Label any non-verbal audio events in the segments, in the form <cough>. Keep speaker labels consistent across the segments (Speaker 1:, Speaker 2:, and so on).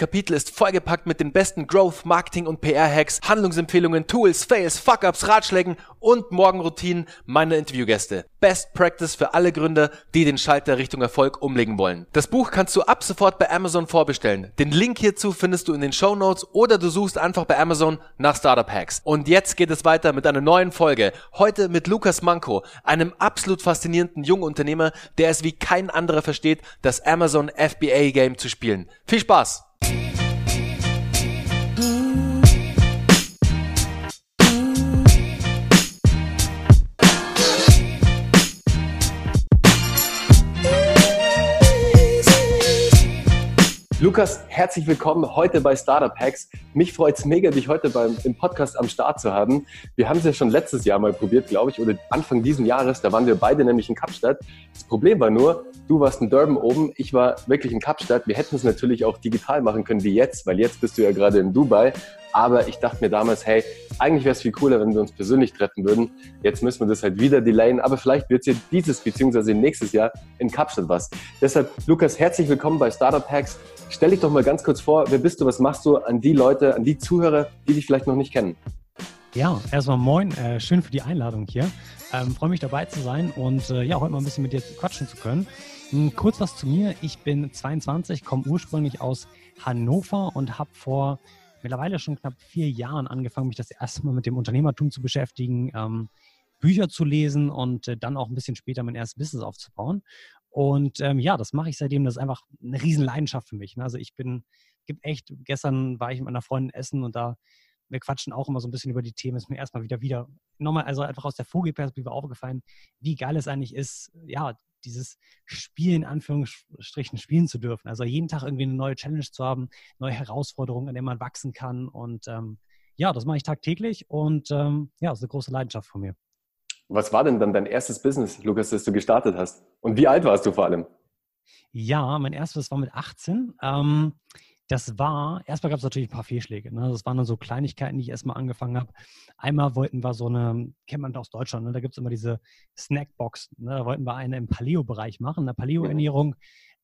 Speaker 1: Kapitel ist vollgepackt mit den besten Growth, Marketing und PR-Hacks, Handlungsempfehlungen, Tools, Fails, Fuck-Ups, Ratschlägen und Morgenroutinen meiner Interviewgäste. Best Practice für alle Gründer, die den Schalter Richtung Erfolg umlegen wollen. Das Buch kannst du ab sofort bei Amazon vorbestellen. Den Link hierzu findest du in den Show Notes oder du suchst einfach bei Amazon nach Startup Hacks. Und jetzt geht es weiter mit einer neuen Folge. Heute mit Lukas Manko, einem absolut faszinierenden jungen Unternehmer, der es wie kein anderer versteht, das Amazon FBA Game zu spielen. Viel Spaß! Lukas, herzlich willkommen heute bei Startup Hacks. Mich freut es mega, dich heute beim, im Podcast am Start zu haben. Wir haben es ja schon letztes Jahr mal probiert, glaube ich, oder Anfang diesen Jahres. Da waren wir beide nämlich in Kapstadt. Das Problem war nur, du warst in Durban oben, ich war wirklich in Kapstadt. Wir hätten es natürlich auch digital machen können wie jetzt, weil jetzt bist du ja gerade in Dubai. Aber ich dachte mir damals, hey, eigentlich wäre es viel cooler, wenn wir uns persönlich treffen würden. Jetzt müssen wir das halt wieder delayen, aber vielleicht wird es ja dieses bzw. nächstes Jahr in Kapstadt was. Deshalb, Lukas, herzlich willkommen bei Startup Hacks. Stell dich doch mal ganz kurz vor, wer bist du, was machst du an die Leute, an die Zuhörer, die dich vielleicht noch nicht kennen?
Speaker 2: Ja, erstmal moin, äh, schön für die Einladung hier. Ähm, Freue mich dabei zu sein und äh, ja, heute mal ein bisschen mit dir quatschen zu können. Hm, kurz was zu mir. Ich bin 22, komme ursprünglich aus Hannover und habe vor mittlerweile schon knapp vier Jahren angefangen, mich das erste Mal mit dem Unternehmertum zu beschäftigen, ähm, Bücher zu lesen und äh, dann auch ein bisschen später mein erstes Business aufzubauen. Und ähm, ja, das mache ich seitdem. Das ist einfach eine riesen Leidenschaft für mich. Ne? Also ich bin, gibt echt, gestern war ich mit meiner Freundin essen und da, wir quatschen auch immer so ein bisschen über die Themen. Ist mir erstmal wieder wieder, nochmal, also einfach aus der Vogelperspektive aufgefallen, wie geil es eigentlich ist, ja, dieses Spiel in Anführungsstrichen spielen zu dürfen. Also jeden Tag irgendwie eine neue Challenge zu haben, neue Herausforderungen, an denen man wachsen kann. Und ähm, ja, das mache ich tagtäglich und ähm, ja, das ist eine große Leidenschaft von mir.
Speaker 1: Was war denn dann dein erstes Business, Lukas, das du gestartet hast? Und wie alt warst du vor allem?
Speaker 2: Ja, mein erstes war mit 18. Ähm, das war, erstmal gab es natürlich ein paar Fehlschläge. Ne? Das waren dann so Kleinigkeiten, die ich erstmal angefangen habe. Einmal wollten wir so eine, kennt man aus Deutschland, ne? da gibt es immer diese Snackbox. Ne? Da wollten wir eine im Paleo-Bereich machen, eine Paleo-Ernährung.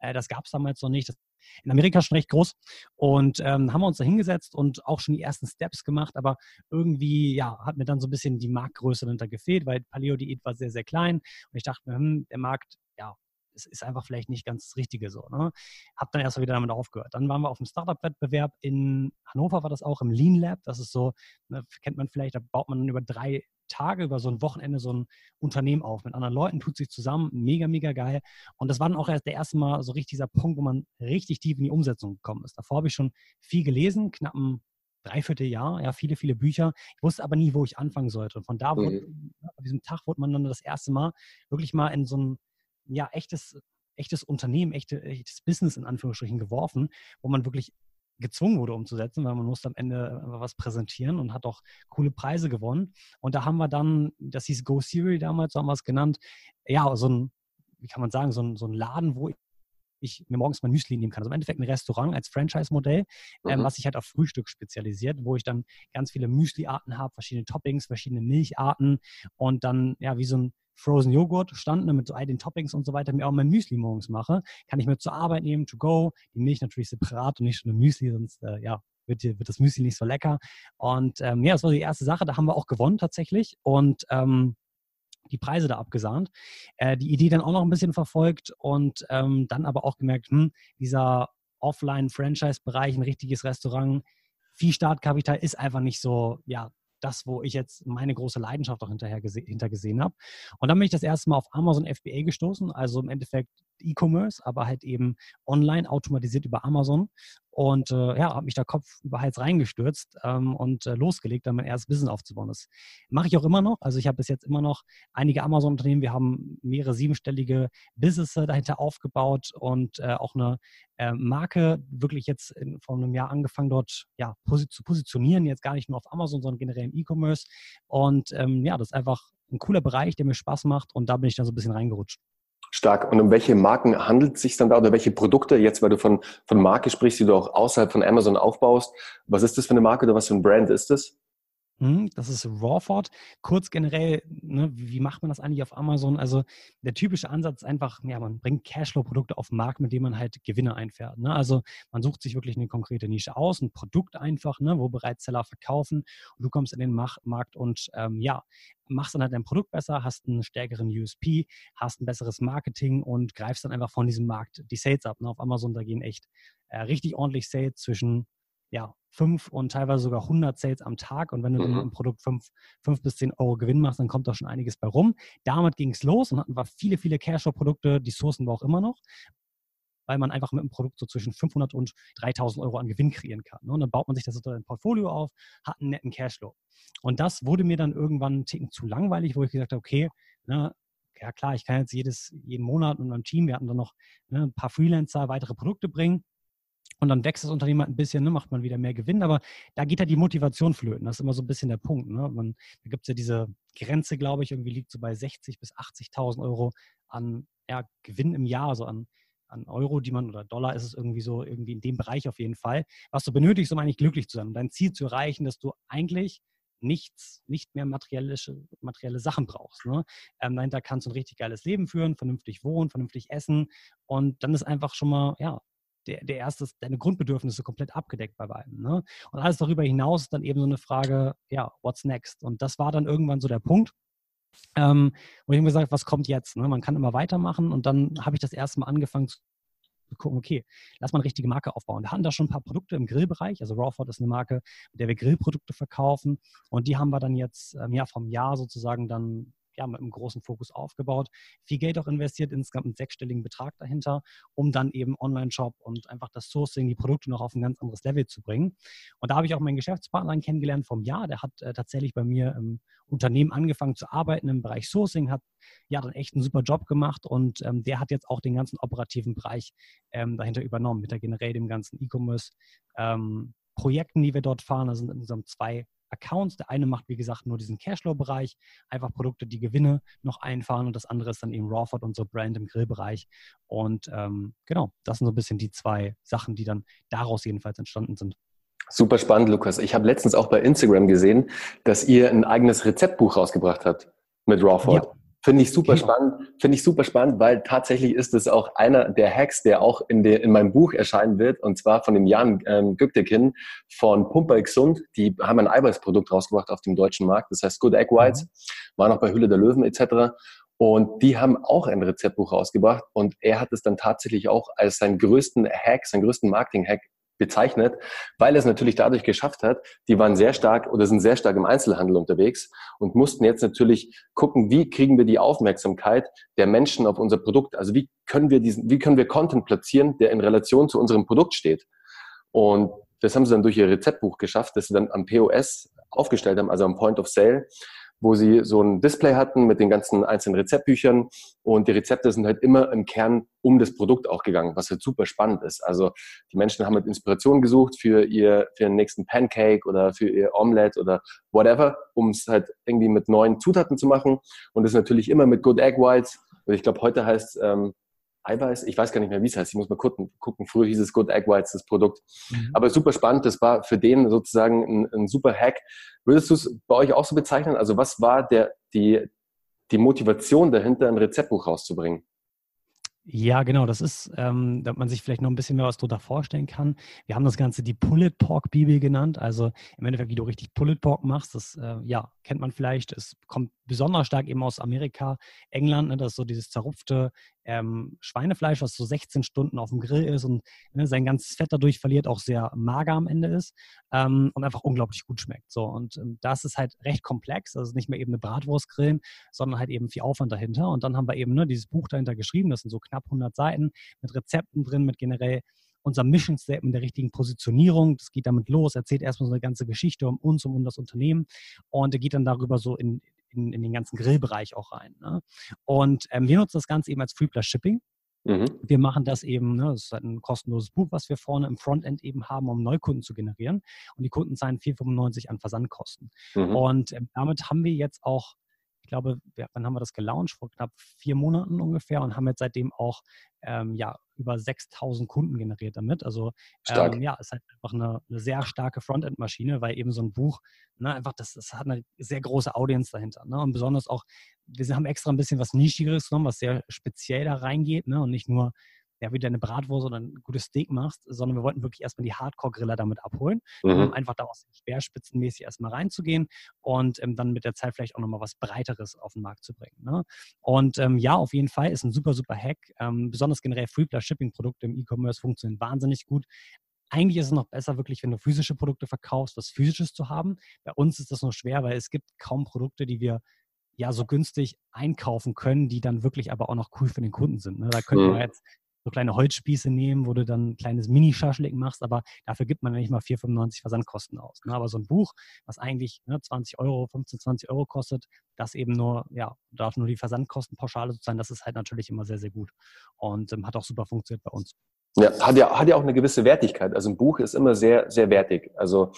Speaker 2: Äh, das gab es damals noch nicht. Das in Amerika schon recht groß. Und ähm, haben wir uns da hingesetzt und auch schon die ersten Steps gemacht, aber irgendwie, ja, hat mir dann so ein bisschen die Marktgröße dahinter gefehlt, weil Paleo-Diät war sehr, sehr klein. Und ich dachte mir, hm, der Markt, ja, es ist einfach vielleicht nicht ganz das Richtige so. Ne? Hab dann erstmal wieder damit aufgehört. Dann waren wir auf dem Startup-Wettbewerb in Hannover, war das auch im Lean Lab. Das ist so, ne, kennt man vielleicht, da baut man über drei Tage, über so ein Wochenende so ein Unternehmen auf mit anderen Leuten, tut sich zusammen, mega, mega geil. Und das war dann auch erst der erste Mal so richtig dieser Punkt, wo man richtig tief in die Umsetzung gekommen ist. Davor habe ich schon viel gelesen, knapp ein Dreivierteljahr, ja, viele, viele Bücher. Ich wusste aber nie, wo ich anfangen sollte. Und von da, wurde, mhm. an diesem Tag wurde man dann das erste Mal wirklich mal in so ein, ja, echtes, echtes Unternehmen, echte, echtes Business in Anführungsstrichen geworfen, wo man wirklich gezwungen wurde umzusetzen, weil man musste am Ende was präsentieren und hat auch coole Preise gewonnen. Und da haben wir dann, das hieß Go Serial damals, so haben wir es genannt, ja, so ein, wie kann man sagen, so ein, so ein Laden, wo ich mir morgens mein Müsli nehmen kann. Also im Endeffekt ein Restaurant als Franchise-Modell, ähm, mhm. was sich halt auf Frühstück spezialisiert, wo ich dann ganz viele Müsli-Arten habe, verschiedene Toppings, verschiedene Milcharten und dann ja wie so ein Frozen Joghurt stand, ne, mit so all den Toppings und so weiter, mir auch mein Müsli morgens mache, kann ich mir zur Arbeit nehmen, to go, die Milch natürlich separat und nicht schon ein Müsli, sonst äh, ja, wird, wird das Müsli nicht so lecker. Und ähm, ja, das war die erste Sache, da haben wir auch gewonnen tatsächlich und ähm, die Preise da abgesahnt. Äh, die Idee dann auch noch ein bisschen verfolgt und ähm, dann aber auch gemerkt, hm, dieser Offline-Franchise-Bereich, ein richtiges Restaurant, viel Startkapital ist einfach nicht so, ja, das, wo ich jetzt meine große Leidenschaft auch hinterher gese hintergesehen habe. Und dann bin ich das erste Mal auf Amazon FBA gestoßen, also im Endeffekt E-Commerce, aber halt eben online automatisiert über Amazon. Und äh, ja, habe mich da Kopf über Hals reingestürzt ähm, und äh, losgelegt, dann mein erstes Business aufzubauen. Das mache ich auch immer noch. Also ich habe bis jetzt immer noch einige Amazon-Unternehmen. Wir haben mehrere siebenstellige Businesses dahinter aufgebaut und äh, auch eine äh, Marke wirklich jetzt in, vor einem Jahr angefangen, dort ja, posi zu positionieren. Jetzt gar nicht nur auf Amazon, sondern generell im E-Commerce. Und ähm, ja, das ist einfach ein cooler Bereich, der mir Spaß macht. Und da bin ich dann so ein bisschen reingerutscht.
Speaker 1: Stark. Und um welche Marken handelt es sich dann da oder welche Produkte, jetzt weil du von, von Marke sprichst, die du auch außerhalb von Amazon aufbaust, was ist das für eine Marke oder was für ein Brand ist das?
Speaker 2: Hm, das ist Rawford. Kurz generell, ne, wie macht man das eigentlich auf Amazon? Also der typische Ansatz ist einfach, ja, man bringt Cashflow-Produkte auf den Markt, mit denen man halt Gewinne einfährt. Ne? Also man sucht sich wirklich eine konkrete Nische aus, ein Produkt einfach, ne, wo bereits Seller verkaufen und du kommst in den Markt und ähm, ja, machst dann halt dein Produkt besser, hast einen stärkeren USP, hast ein besseres Marketing und greifst dann einfach von diesem Markt die Sales ab. Ne? Auf Amazon, da gehen echt äh, richtig ordentlich Sales zwischen ja, fünf und teilweise sogar 100 Sales am Tag. Und wenn du mhm. dann im Produkt fünf, fünf bis zehn Euro Gewinn machst, dann kommt da schon einiges bei rum. Damit ging es los und hatten wir viele, viele Cashflow-Produkte, die sourcen wir auch immer noch weil man einfach mit einem Produkt so zwischen 500 und 3000 Euro an Gewinn kreieren kann. Ne? Und dann baut man sich das so ein Portfolio auf, hat einen netten Cashflow. Und das wurde mir dann irgendwann einen Ticken zu langweilig, wo ich gesagt habe, okay, ne, ja klar, ich kann jetzt jedes, jeden Monat mit meinem Team, wir hatten dann noch ne, ein paar Freelancer, weitere Produkte bringen. Und dann wächst das Unternehmen halt ein bisschen, ne, macht man wieder mehr Gewinn, aber da geht halt die Motivation flöten. Das ist immer so ein bisschen der Punkt. Ne? Man, da gibt es ja diese Grenze, glaube ich, irgendwie liegt so bei 60.000 bis 80.000 Euro an ja, Gewinn im Jahr, also an, an Euro, die man oder Dollar ist es irgendwie so, irgendwie in dem Bereich auf jeden Fall, was du benötigst, um eigentlich glücklich zu sein, um dein Ziel zu erreichen, dass du eigentlich nichts, nicht mehr materielle, materielle Sachen brauchst. Ne? Ähm, dahinter kannst du ein richtig geiles Leben führen, vernünftig wohnen, vernünftig essen und dann ist einfach schon mal, ja, der, der erste, deine Grundbedürfnisse komplett abgedeckt bei beiden. Ne? Und alles darüber hinaus ist dann eben so eine Frage, ja, what's next? Und das war dann irgendwann so der Punkt, ähm, wo ich mir gesagt was kommt jetzt? Ne? Man kann immer weitermachen und dann habe ich das erste Mal angefangen zu gucken, okay, lass mal eine richtige Marke aufbauen. Wir hatten da schon ein paar Produkte im Grillbereich, also Rawford ist eine Marke, mit der wir Grillprodukte verkaufen und die haben wir dann jetzt ähm, ja, vom Jahr sozusagen dann ja, mit einem großen Fokus aufgebaut, viel Geld auch investiert, insgesamt einen sechsstelligen Betrag dahinter, um dann eben Online-Shop und einfach das Sourcing, die Produkte noch auf ein ganz anderes Level zu bringen. Und da habe ich auch meinen Geschäftspartner kennengelernt vom Jahr, der hat äh, tatsächlich bei mir im Unternehmen angefangen zu arbeiten im Bereich Sourcing, hat ja dann echt einen super Job gemacht und ähm, der hat jetzt auch den ganzen operativen Bereich ähm, dahinter übernommen, mit der generell dem ganzen E-Commerce. Ähm, Projekten, die wir dort fahren, da sind insgesamt zwei Accounts. Der eine macht, wie gesagt, nur diesen Cashflow-Bereich, einfach Produkte, die Gewinne noch einfahren und das andere ist dann eben Rawford, unsere Brand im Grillbereich. Und ähm, genau, das sind so ein bisschen die zwei Sachen, die dann daraus jedenfalls entstanden sind.
Speaker 1: Super spannend, Lukas. Ich habe letztens auch bei Instagram gesehen, dass ihr ein eigenes Rezeptbuch rausgebracht habt mit Rawford. Ja. Finde ich super genau. spannend. Finde ich super spannend, weil tatsächlich ist es auch einer der Hacks, der auch in, der, in meinem Buch erscheinen wird, und zwar von dem Jan ähm, Güktekin von Pumper Gesund. Die haben ein Eiweißprodukt rausgebracht auf dem deutschen Markt, das heißt Good Egg Whites, mhm. war noch bei Hülle der Löwen etc. Und die haben auch ein Rezeptbuch rausgebracht und er hat es dann tatsächlich auch als seinen größten Hack, seinen größten Marketing-Hack bezeichnet, weil es natürlich dadurch geschafft hat, die waren sehr stark oder sind sehr stark im Einzelhandel unterwegs und mussten jetzt natürlich gucken, wie kriegen wir die Aufmerksamkeit der Menschen auf unser Produkt, also wie können wir diesen, wie können wir Content platzieren, der in Relation zu unserem Produkt steht. Und das haben sie dann durch ihr Rezeptbuch geschafft, das sie dann am POS aufgestellt haben, also am Point of Sale wo sie so ein Display hatten mit den ganzen einzelnen Rezeptbüchern und die Rezepte sind halt immer im Kern um das Produkt auch gegangen, was halt super spannend ist. Also die Menschen haben halt Inspiration gesucht für ihr für den nächsten Pancake oder für ihr Omelette oder whatever, um es halt irgendwie mit neuen Zutaten zu machen und das natürlich immer mit Good Egg Whites. Und ich glaube, heute heißt ähm, Eiweiß, ich weiß gar nicht mehr, wie es heißt, ich muss mal gucken. gucken. Früher hieß es Good Egg Whites, das Produkt. Mhm. Aber super spannend, das war für den sozusagen ein, ein super Hack. Würdest du es bei euch auch so bezeichnen? Also was war der, die, die Motivation dahinter, ein Rezeptbuch rauszubringen?
Speaker 2: Ja, genau, das ist, ähm, damit man sich vielleicht noch ein bisschen mehr was darunter vorstellen kann. Wir haben das Ganze die Pulled Pork Bibel genannt. Also im Endeffekt, wie du richtig Pulled Pork machst, das äh, ja, kennt man vielleicht. Es kommt besonders stark eben aus Amerika, England, ne, das ist so dieses zerrupfte ähm, Schweinefleisch, was so 16 Stunden auf dem Grill ist und ne, sein ganzes Fett dadurch verliert, auch sehr mager am Ende ist ähm, und einfach unglaublich gut schmeckt. So, und ähm, das ist halt recht komplex, also nicht mehr eben eine Bratwurst grillen, sondern halt eben viel Aufwand dahinter. Und dann haben wir eben ne, dieses Buch dahinter geschrieben, das sind so knapp 100 Seiten mit Rezepten drin, mit generell unser Mission Statement der richtigen Positionierung. Das geht damit los, erzählt erstmal so eine ganze Geschichte um uns, um, das Unternehmen und geht dann darüber so in, in, in den ganzen Grillbereich auch rein. Ne? Und ähm, wir nutzen das Ganze eben als Free Plus Shipping. Mhm. Wir machen das eben, ne, das ist halt ein kostenloses Buch, was wir vorne im Frontend eben haben, um Neukunden zu generieren. Und die Kunden zahlen 4,95 an Versandkosten. Mhm. Und ähm, damit haben wir jetzt auch ich glaube, wir, wann haben wir das gelauncht? Vor knapp vier Monaten ungefähr und haben jetzt seitdem auch ähm, ja, über 6000 Kunden generiert damit. Also ähm, ja, ist halt einfach eine, eine sehr starke Frontend-Maschine, weil eben so ein Buch, ne, einfach, das, das hat eine sehr große Audience dahinter. Ne? Und besonders auch, wir haben extra ein bisschen was Nischigeres genommen, was sehr speziell da reingeht ne? und nicht nur ja, wie deine Bratwurst oder ein gutes Steak machst, sondern wir wollten wirklich erstmal die Hardcore-Griller damit abholen, mhm. um einfach da auch speerspitzenmäßig erstmal reinzugehen und ähm, dann mit der Zeit vielleicht auch nochmal was Breiteres auf den Markt zu bringen. Ne? Und ähm, ja, auf jeden Fall ist ein super, super Hack. Ähm, besonders generell Free Plus Shipping-Produkte im E-Commerce funktionieren wahnsinnig gut. Eigentlich ist es noch besser, wirklich, wenn du physische Produkte verkaufst, was physisches zu haben. Bei uns ist das nur schwer, weil es gibt kaum Produkte, die wir ja so günstig einkaufen können, die dann wirklich aber auch noch cool für den Kunden sind. Ne? Da könnten wir mhm. jetzt so kleine Holzspieße nehmen, wo du dann ein kleines Mini-Schaschlik machst, aber dafür gibt man ja nicht mal 4,95 Versandkosten aus. Ne? Aber so ein Buch, was eigentlich ne, 20 Euro, 15, 20 Euro kostet, das eben nur, ja, darf nur die Versandkostenpauschale sein, das ist halt natürlich immer sehr, sehr gut und ähm, hat auch super funktioniert bei uns.
Speaker 1: Ja, hat ja, hat ja auch eine gewisse Wertigkeit. Also ein Buch ist immer sehr, sehr wertig. Also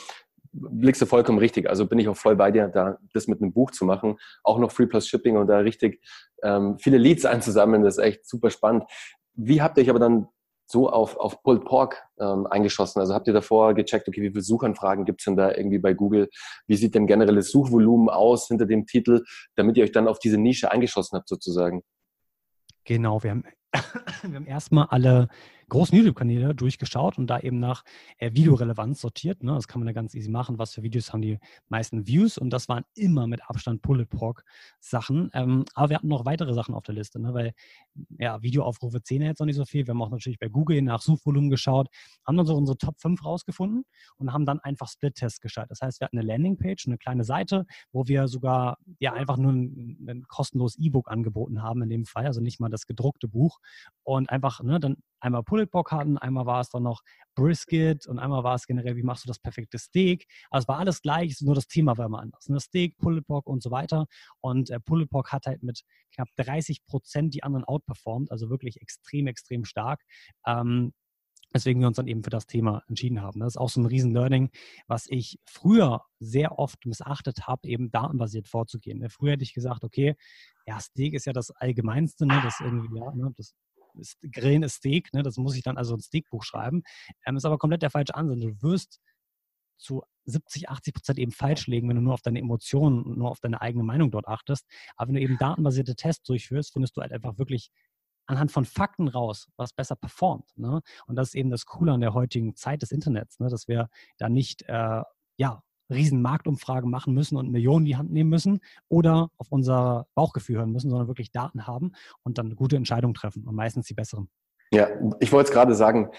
Speaker 1: blickst du vollkommen richtig. Also bin ich auch voll bei dir, da das mit einem Buch zu machen, auch noch Free Plus Shipping und da richtig ähm, viele Leads einzusammeln, das ist echt super spannend. Wie habt ihr euch aber dann so auf, auf Pulled Pork ähm, eingeschossen? Also habt ihr davor gecheckt, okay, wie viele Suchanfragen gibt's denn da irgendwie bei Google? Wie sieht denn generelles Suchvolumen aus hinter dem Titel, damit ihr euch dann auf diese Nische eingeschossen habt sozusagen?
Speaker 2: Genau, wir haben, <coughs> wir haben erstmal alle großen YouTube-Kanäle durchgeschaut und da eben nach äh, Videorelevanz sortiert. Ne? Das kann man da ganz easy machen. Was für Videos haben die meisten Views? Und das waren immer mit Abstand Bullet Pork Sachen. Ähm, aber wir hatten noch weitere Sachen auf der Liste, ne? weil ja, Videoaufrufe zählen jetzt noch nicht so viel. Wir haben auch natürlich bei Google nach Suchvolumen geschaut, haben dann so unsere Top 5 rausgefunden und haben dann einfach Split-Tests geschaltet. Das heißt, wir hatten eine Landingpage, eine kleine Seite, wo wir sogar ja einfach nur ein, ein kostenloses E-Book angeboten haben in dem Fall, also nicht mal das gedruckte Buch und einfach ne, dann einmal Pulled Pork hatten, einmal war es dann noch Brisket und einmal war es generell, wie machst du das perfekte Steak. Also es war alles gleich, nur das Thema war immer anders. Ne? Steak, Pulled Pork und so weiter. Und äh, Pulled Pork hat halt mit knapp 30 Prozent die anderen outperformed, also wirklich extrem, extrem stark. Ähm, Weswegen wir uns dann eben für das Thema entschieden haben. Das ist auch so ein Riesen-Learning, was ich früher sehr oft missachtet habe, eben datenbasiert vorzugehen. Ne? Früher hätte ich gesagt, okay, ja, Steak ist ja das Allgemeinste, ne? das irgendwie, ja, ne? das Grillen ist Steak, ne? das muss ich dann also ein Steakbuch schreiben. Ähm, ist aber komplett der falsche Ansatz. Du wirst zu 70, 80 Prozent eben falsch legen, wenn du nur auf deine Emotionen und nur auf deine eigene Meinung dort achtest. Aber wenn du eben datenbasierte Tests durchführst, findest du halt einfach wirklich anhand von Fakten raus, was besser performt. Ne? Und das ist eben das Coole an der heutigen Zeit des Internets, ne? dass wir da nicht äh, ja, riesen Marktumfragen machen müssen und Millionen in die Hand nehmen müssen oder auf unser Bauchgefühl hören müssen, sondern wirklich Daten haben und dann gute Entscheidung treffen und meistens die besseren.
Speaker 1: Ja, ich wollte es gerade sagen,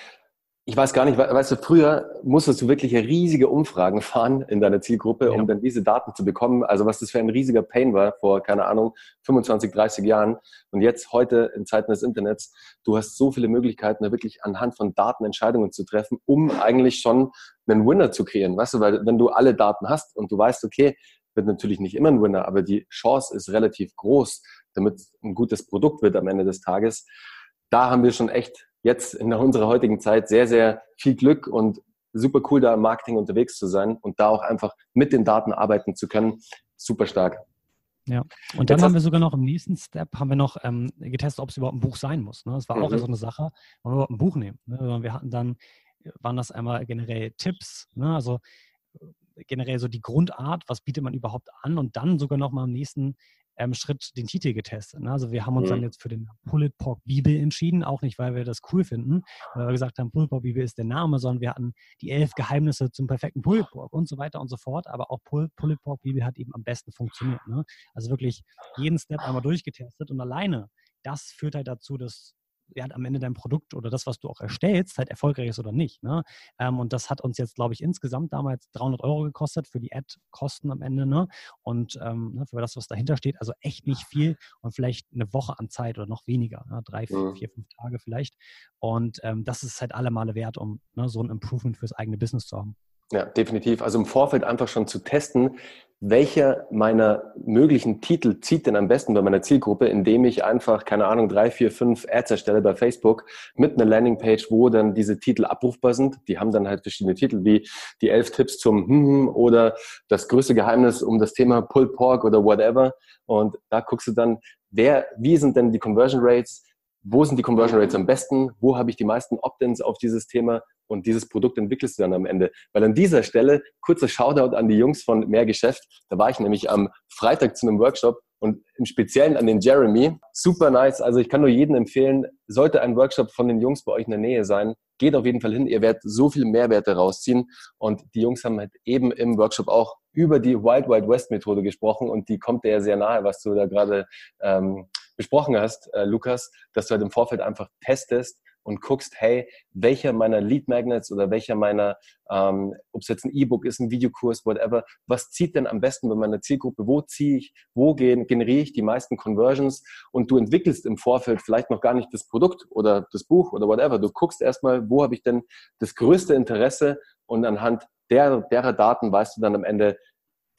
Speaker 1: ich weiß gar nicht, weißt du, früher musstest du wirklich riesige Umfragen <laughs> fahren in deiner Zielgruppe, um ja. dann diese Daten zu bekommen. Also was das für ein riesiger Pain war vor, keine Ahnung, 25, 30 Jahren. Und jetzt, heute in Zeiten des Internets, du hast so viele Möglichkeiten, da wirklich anhand von Daten Entscheidungen zu treffen, um eigentlich schon einen Winner zu kreieren. Weißt du, weil wenn du alle Daten hast und du weißt, okay, wird natürlich nicht immer ein Winner, aber die Chance ist relativ groß, damit ein gutes Produkt wird am Ende des Tages. Da haben wir schon echt jetzt in unserer heutigen Zeit sehr, sehr viel Glück und super cool, da im Marketing unterwegs zu sein und da auch einfach mit den Daten arbeiten zu können. Super stark.
Speaker 2: Ja, und dann haben wir sogar noch im nächsten Step haben wir noch ähm, getestet, ob es überhaupt ein Buch sein muss. Ne? Das war mhm. auch so eine Sache, wollen wir überhaupt ein Buch nehmen. Ne? Wir hatten dann, waren das einmal generell Tipps, ne? also generell so die Grundart, was bietet man überhaupt an und dann sogar noch mal im nächsten ähm, Schritt den Titel getestet. Ne? Also wir haben uns
Speaker 1: Mhm.
Speaker 2: dann jetzt für den Pulled Pork Bibel entschieden, auch nicht, weil wir das cool finden, weil wir gesagt haben, Pulled Pork Bibel ist der Name, sondern wir hatten die elf Geheimnisse zum perfekten Pulled Pork und so weiter und so fort. Aber auch Pull- Pulled Pork Bibel hat eben am besten funktioniert. Ne? Also wirklich jeden Step einmal durchgetestet und alleine das führt halt dazu, dass ja, am Ende dein Produkt oder das, was du auch erstellst, halt erfolgreich ist oder nicht. Ne? Ähm, und das hat uns jetzt, glaube ich, insgesamt damals 300 Euro gekostet für die Ad-Kosten am Ende. Ne? Und ähm, ne, für das, was dahinter steht, also echt nicht viel und vielleicht eine Woche an Zeit oder noch weniger, ne? drei, vier,
Speaker 1: Mhm.
Speaker 2: vier, fünf Tage vielleicht. Und ähm, das ist halt alle Male wert, um ne, so ein Improvement fürs eigene Business zu haben.
Speaker 1: Ja, definitiv. Also im Vorfeld einfach schon zu testen, welcher meiner möglichen Titel zieht denn am besten bei meiner Zielgruppe, indem ich einfach, keine Ahnung, drei, vier, fünf Ads erstelle bei Facebook mit einer Landingpage, wo dann diese Titel abrufbar sind. Die haben dann halt verschiedene Titel wie die elf Tipps zum hm oder das größte Geheimnis um das Thema Pulled Pork oder whatever. Und da guckst du dann, wer, wie sind denn die Conversion Rates? Wo sind die Conversion Rates am besten? Wo habe ich die meisten Opt-ins auf dieses Thema? Und dieses Produkt entwickelst du dann am Ende. Weil an dieser Stelle, kurzer Shoutout an die Jungs von Mehr Geschäft. Da war ich nämlich am Freitag zu einem Workshop und im Speziellen an den Jeremy. Super nice. Also ich kann nur jedem empfehlen, sollte ein Workshop von den Jungs bei euch in der Nähe sein, geht auf jeden Fall hin. Ihr werdet so viel Mehrwerte rausziehen. Und die Jungs haben halt eben im Workshop auch über die Wild Wild West Methode gesprochen und die kommt dir ja sehr nahe, was du da gerade ähm, besprochen hast, äh, Lukas, dass du halt im Vorfeld einfach testest und guckst, hey, welcher meiner Lead Magnets oder welcher meiner, ähm, ob es jetzt ein E-Book ist, ein Videokurs, whatever, was zieht denn am besten bei meiner Zielgruppe? Wo ziehe ich, wo gehen, generiere ich die meisten Conversions? Und du entwickelst im Vorfeld vielleicht noch gar nicht das Produkt oder das Buch oder whatever. Du guckst erstmal, wo habe ich denn das größte Interesse und anhand der, derer Daten weißt du dann am Ende,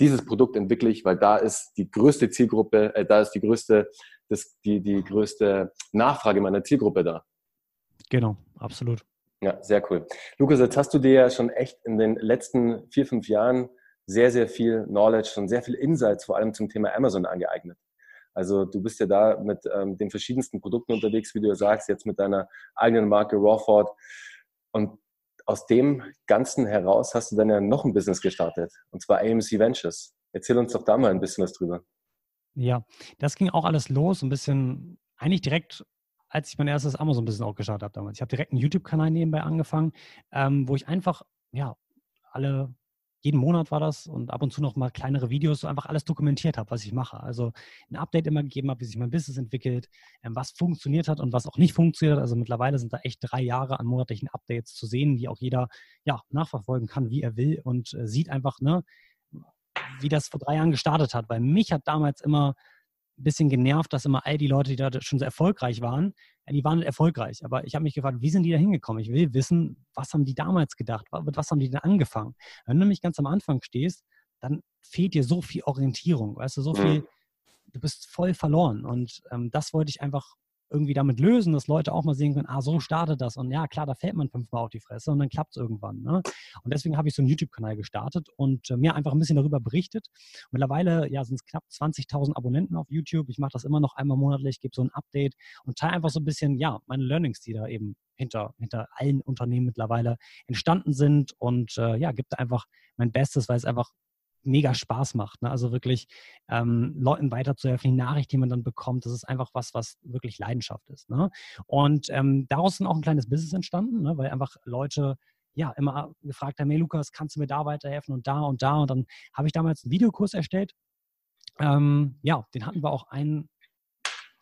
Speaker 1: dieses Produkt entwickle ich, weil da ist die größte Zielgruppe, äh, da ist die größte, das, die, die größte Nachfrage meiner Zielgruppe da.
Speaker 2: Genau, absolut.
Speaker 1: Ja, sehr cool. Lukas, jetzt hast du dir ja schon echt in den letzten vier, fünf Jahren sehr, sehr viel Knowledge und sehr viel Insights vor allem zum Thema Amazon angeeignet. Also du bist ja da mit ähm, den verschiedensten Produkten unterwegs, wie du ja sagst, jetzt mit deiner eigenen Marke Rawford. Und aus dem Ganzen heraus hast du dann ja noch ein Business gestartet, und zwar AMC Ventures. Erzähl uns doch da mal ein bisschen was drüber.
Speaker 2: Ja, das ging auch alles los, ein bisschen, eigentlich direkt, als ich mein erstes Amazon-Business auch gestartet habe damals. Ich habe direkt einen YouTube-Kanal nebenbei angefangen, ähm, wo ich einfach, ja, alle, jeden Monat war das und ab und zu noch mal kleinere Videos, so einfach alles dokumentiert habe, was ich mache. Also ein Update immer gegeben habe, wie sich mein Business entwickelt, ähm, was funktioniert hat und was auch nicht funktioniert hat. Also mittlerweile sind da echt drei Jahre an monatlichen Updates zu sehen, die auch jeder ja, nachverfolgen kann, wie er will und äh, sieht einfach, ne, wie das vor drei Jahren gestartet hat. Weil mich hat damals immer ein bisschen genervt, dass immer all die Leute, die da schon sehr erfolgreich waren, die waren erfolgreich. Aber ich habe mich gefragt, wie sind die da hingekommen? Ich will wissen, was haben die damals gedacht? Mit was haben die denn angefangen? Wenn du nämlich ganz am Anfang stehst, dann fehlt dir so viel Orientierung, weißt du, so viel, du bist voll verloren. Und ähm, das wollte ich einfach irgendwie damit lösen, dass Leute auch mal sehen können, ah, so startet das. Und ja, klar, da fällt man fünfmal auf die Fresse und dann klappt es irgendwann. Ne? Und deswegen habe ich so einen YouTube-Kanal gestartet und äh, mir einfach ein bisschen darüber berichtet. Mittlerweile ja, sind es knapp 20.000 Abonnenten auf YouTube. Ich mache das immer noch einmal monatlich, gebe so ein Update und teile einfach so ein bisschen, ja, meine Learnings, die da eben hinter, hinter allen Unternehmen mittlerweile entstanden sind und äh, ja, gibt einfach mein Bestes, weil es einfach mega Spaß macht. Ne? Also wirklich ähm, Leuten weiterzuhelfen, die Nachricht, die man dann bekommt, das ist einfach was, was wirklich Leidenschaft ist. Ne? Und ähm, daraus ist auch ein kleines Business entstanden, ne? weil einfach Leute ja immer gefragt haben, hey Lukas, kannst du mir da weiterhelfen und da und da? Und dann habe ich damals einen Videokurs erstellt. Ähm, ja, den hatten wir auch ein,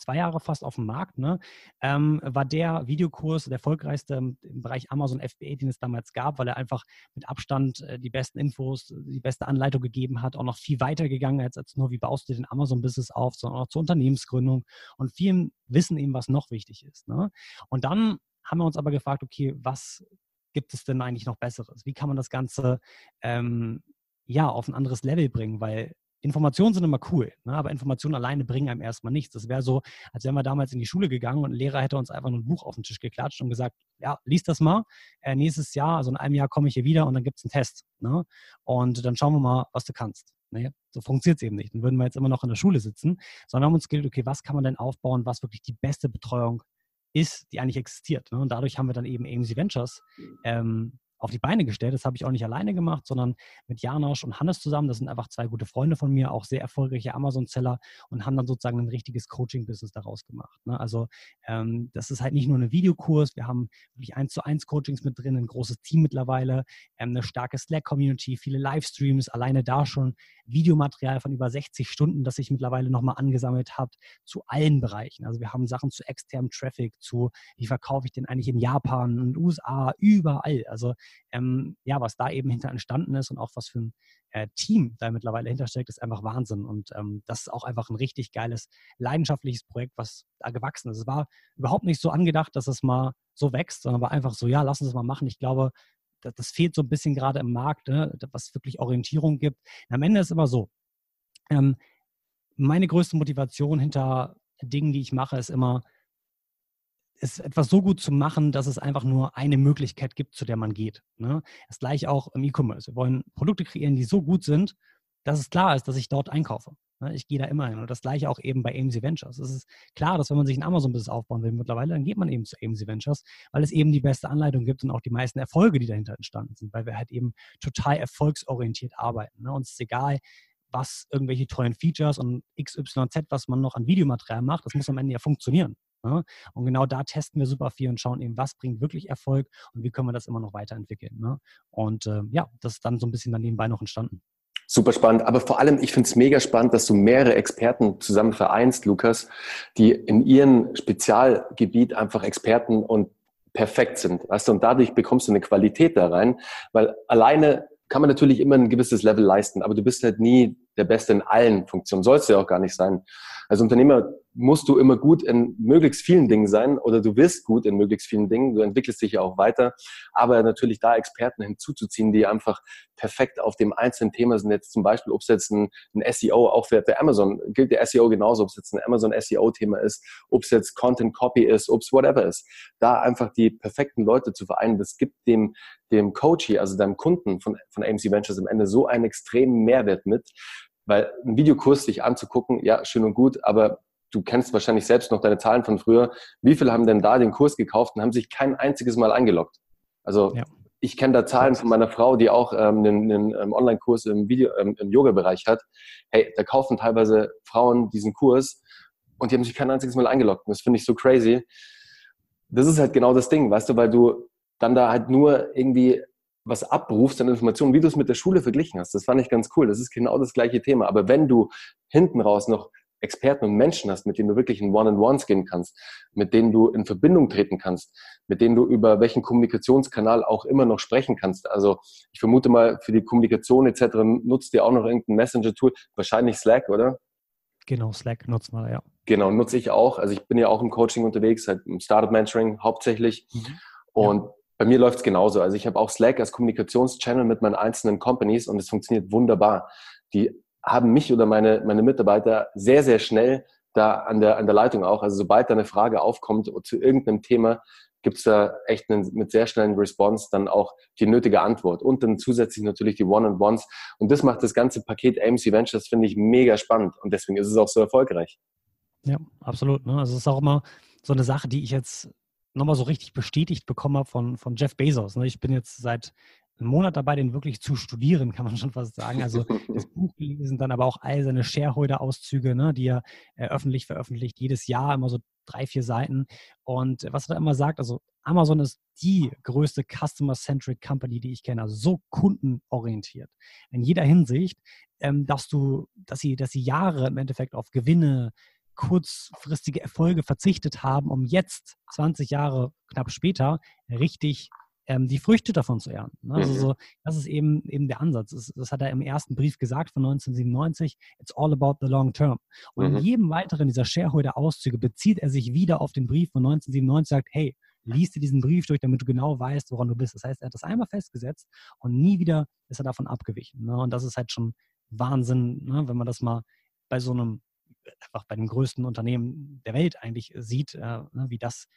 Speaker 2: zwei Jahre fast auf dem Markt, ne, ähm, war der Videokurs der erfolgreichste im, Bereich Amazon FBA, den es damals gab, weil er einfach mit Abstand äh, die besten Infos, die beste Anleitung gegeben hat, auch noch viel weiter gegangen als, als nur, wie baust du den Amazon-Business auf, sondern auch zur Unternehmensgründung und vielen wissen eben, was noch wichtig ist. Ne? Und dann haben wir uns aber gefragt, okay, was gibt es denn eigentlich noch Besseres? Wie kann man das Ganze ähm, ja auf ein anderes Level bringen? Weil Informationen sind immer cool, ne? aber Informationen alleine bringen einem erstmal nichts. Das wäre so, als wären wir damals in die Schule gegangen und ein Lehrer hätte uns einfach nur ein Buch auf den Tisch geklatscht und gesagt, ja, lies das mal. Äh, nächstes Jahr, also in einem Jahr komme ich hier wieder und dann gibt es einen Test. Ne? Und dann schauen wir mal, was du kannst. Nee, so funktioniert es eben nicht. Dann würden wir jetzt immer noch in der Schule sitzen, sondern haben uns gedacht, okay, was kann man denn aufbauen, was wirklich die beste Betreuung ist, die eigentlich existiert. Ne? Und dadurch haben wir dann eben AMC Ventures ähm, auf die Beine gestellt. Das habe ich auch nicht alleine gemacht, sondern mit Janosch und Hannes zusammen. Das sind einfach zwei gute Freunde von mir, auch sehr erfolgreiche Amazon-Seller und haben dann sozusagen ein richtiges Coaching-Business daraus gemacht. Ne? Also ähm, das ist halt nicht nur ein Videokurs, wir haben wirklich eins zu eins Coachings mit drin, ein großes Team mittlerweile, ähm, eine starke Slack-Community, viele Livestreams, alleine da schon Videomaterial von über 60 Stunden, das sich mittlerweile nochmal angesammelt hat, zu allen Bereichen. Also wir haben Sachen zu externem Traffic, zu wie verkaufe ich den eigentlich in Japan und USA, überall. Also ähm, ja, was da eben hinter entstanden ist und auch was für ein äh, Team da mittlerweile hintersteckt, ist einfach Wahnsinn. Und ähm, das ist auch einfach ein richtig geiles, leidenschaftliches Projekt, was da gewachsen ist. Es war überhaupt nicht so angedacht, dass es mal so wächst, sondern war einfach so, ja, lass uns das mal machen. Ich glaube, das, das fehlt so ein bisschen gerade im Markt, ne, was wirklich Orientierung gibt. Und am Ende ist immer so, ähm, meine größte Motivation hinter Dingen, die ich mache, ist immer, ist etwas so gut zu machen, dass es einfach nur eine Möglichkeit gibt, zu der man geht. Ne? Das gleiche auch im E-Commerce. Wir wollen Produkte kreieren, die so gut sind, dass es klar ist, dass ich dort einkaufe. Ne? Ich gehe da immer hin. Und das gleiche auch eben bei AMC Ventures. Es ist klar, dass wenn man sich ein Amazon-Business aufbauen will mittlerweile, dann geht man eben zu AMC Ventures, weil es eben die beste Anleitung gibt und auch die meisten Erfolge, die dahinter entstanden sind, weil wir halt eben total erfolgsorientiert arbeiten. Ne? Uns ist egal, was irgendwelche tollen Features und XYZ, was man noch an Videomaterial macht, das muss am Ende ja funktionieren. Ne? Und genau da testen wir super viel und schauen eben, was bringt wirklich Erfolg und wie können wir das immer noch weiterentwickeln. Ne? Und äh, ja, das ist dann so ein bisschen dann nebenbei noch entstanden.
Speaker 1: Super spannend. Aber vor allem, ich finde es mega spannend, dass du mehrere Experten zusammen vereinst, Lukas, die in ihrem Spezialgebiet einfach Experten und perfekt sind. Weißt du, und dadurch bekommst du eine Qualität da rein, weil alleine kann man natürlich immer ein gewisses Level leisten, aber du bist halt nie der Beste in allen Funktionen. Sollst du ja auch gar nicht sein. Als Unternehmer musst du immer gut in möglichst vielen Dingen sein oder du wirst gut in möglichst vielen Dingen. Du entwickelst dich ja auch weiter. Aber natürlich da Experten hinzuzuziehen, die einfach perfekt auf dem einzelnen Thema sind. Jetzt zum Beispiel, ob es jetzt ein, ein SEO, auch für, für, Amazon, gilt der SEO genauso, ob es jetzt ein Amazon SEO-Thema ist, ob es jetzt Content Copy ist, ob es whatever ist. Da einfach die perfekten Leute zu vereinen, das gibt dem, dem Coachie, also deinem Kunden von, von AMC Ventures am Ende so einen extremen Mehrwert mit, weil ein Videokurs sich anzugucken, ja, schön und gut, aber du kennst wahrscheinlich selbst noch deine Zahlen von früher. Wie viele haben denn da den Kurs gekauft und haben sich kein einziges Mal eingeloggt? Also ja. ich kenne da Zahlen von meiner Frau, die auch ähm, einen, einen ähm, Online-Kurs im Video, ähm, im Yoga-Bereich hat. Hey, da kaufen teilweise Frauen diesen Kurs und die haben sich kein einziges Mal eingeloggt. Und das finde ich so crazy. Das ist halt genau das Ding, weißt du, weil du dann da halt nur irgendwie was abrufst an Informationen, wie du es mit der Schule verglichen hast. Das fand ich ganz cool. Das ist genau das gleiche Thema. Aber wenn du hinten raus noch Experten und Menschen hast, mit denen du wirklich in One-on-Ones gehen kannst, mit denen du in Verbindung treten kannst, mit denen du über welchen Kommunikationskanal auch immer noch sprechen kannst. Also ich vermute mal, für die Kommunikation etc. nutzt ihr auch noch irgendein Messenger-Tool, wahrscheinlich Slack, oder?
Speaker 2: Genau, Slack nutzen wir, ja.
Speaker 1: Genau, nutze ich auch. Also ich bin ja auch im Coaching unterwegs, halt im Startup-Mentoring hauptsächlich. Mhm. Und ja. Bei mir läuft es genauso. Also ich habe auch Slack als Kommunikationschannel mit meinen einzelnen Companies und es funktioniert wunderbar. Die haben mich oder meine, meine Mitarbeiter sehr, sehr schnell da an der, an der Leitung auch. Also sobald da eine Frage aufkommt zu irgendeinem Thema, gibt es da echt einen, mit sehr schnellen Response dann auch die nötige Antwort. Und dann zusätzlich natürlich die One-on-Ones. Und das macht das ganze Paket AMC Ventures, finde ich, mega spannend. Und deswegen ist es auch so erfolgreich.
Speaker 2: Ja, absolut. Ne? Also es ist auch immer so eine Sache, die ich jetzt nochmal so richtig bestätigt bekommen habe von, von Jeff Bezos. Ne? Ich bin jetzt seit einem Monat dabei, den wirklich zu studieren, kann man schon fast sagen. Also das <laughs> Buch gelesen, dann aber auch all seine Shareholder-Auszüge, ne, die er äh, öffentlich veröffentlicht, jedes Jahr immer so drei, vier Seiten. Und was er immer sagt, also Amazon ist die größte Customer-Centric Company, die ich kenne, also so kundenorientiert. In jeder Hinsicht, ähm, dass du, dass sie, dass sie Jahre im Endeffekt auf Gewinne, kurzfristige Erfolge verzichtet haben, um jetzt 20 Jahre knapp später richtig ähm, die Früchte davon zu ernten. Ne? Also mhm. so, das ist eben, eben der Ansatz. Das, das, hat er im ersten Brief gesagt von 1997. It's all about the long term. Und mhm. in jedem weiteren dieser Shareholder-Auszüge bezieht er sich wieder auf den Brief von 1997 sagt, hey, liest dir diesen Brief durch, damit du genau weißt, woran du bist. Das heißt, er hat das einmal festgesetzt und nie wieder ist er davon abgewichen. Ne? Und das ist halt schon Wahnsinn, ne? wenn man das mal bei so einem einfach bei dem größten Unternehmen der Welt eigentlich sieht, äh, ne, wie das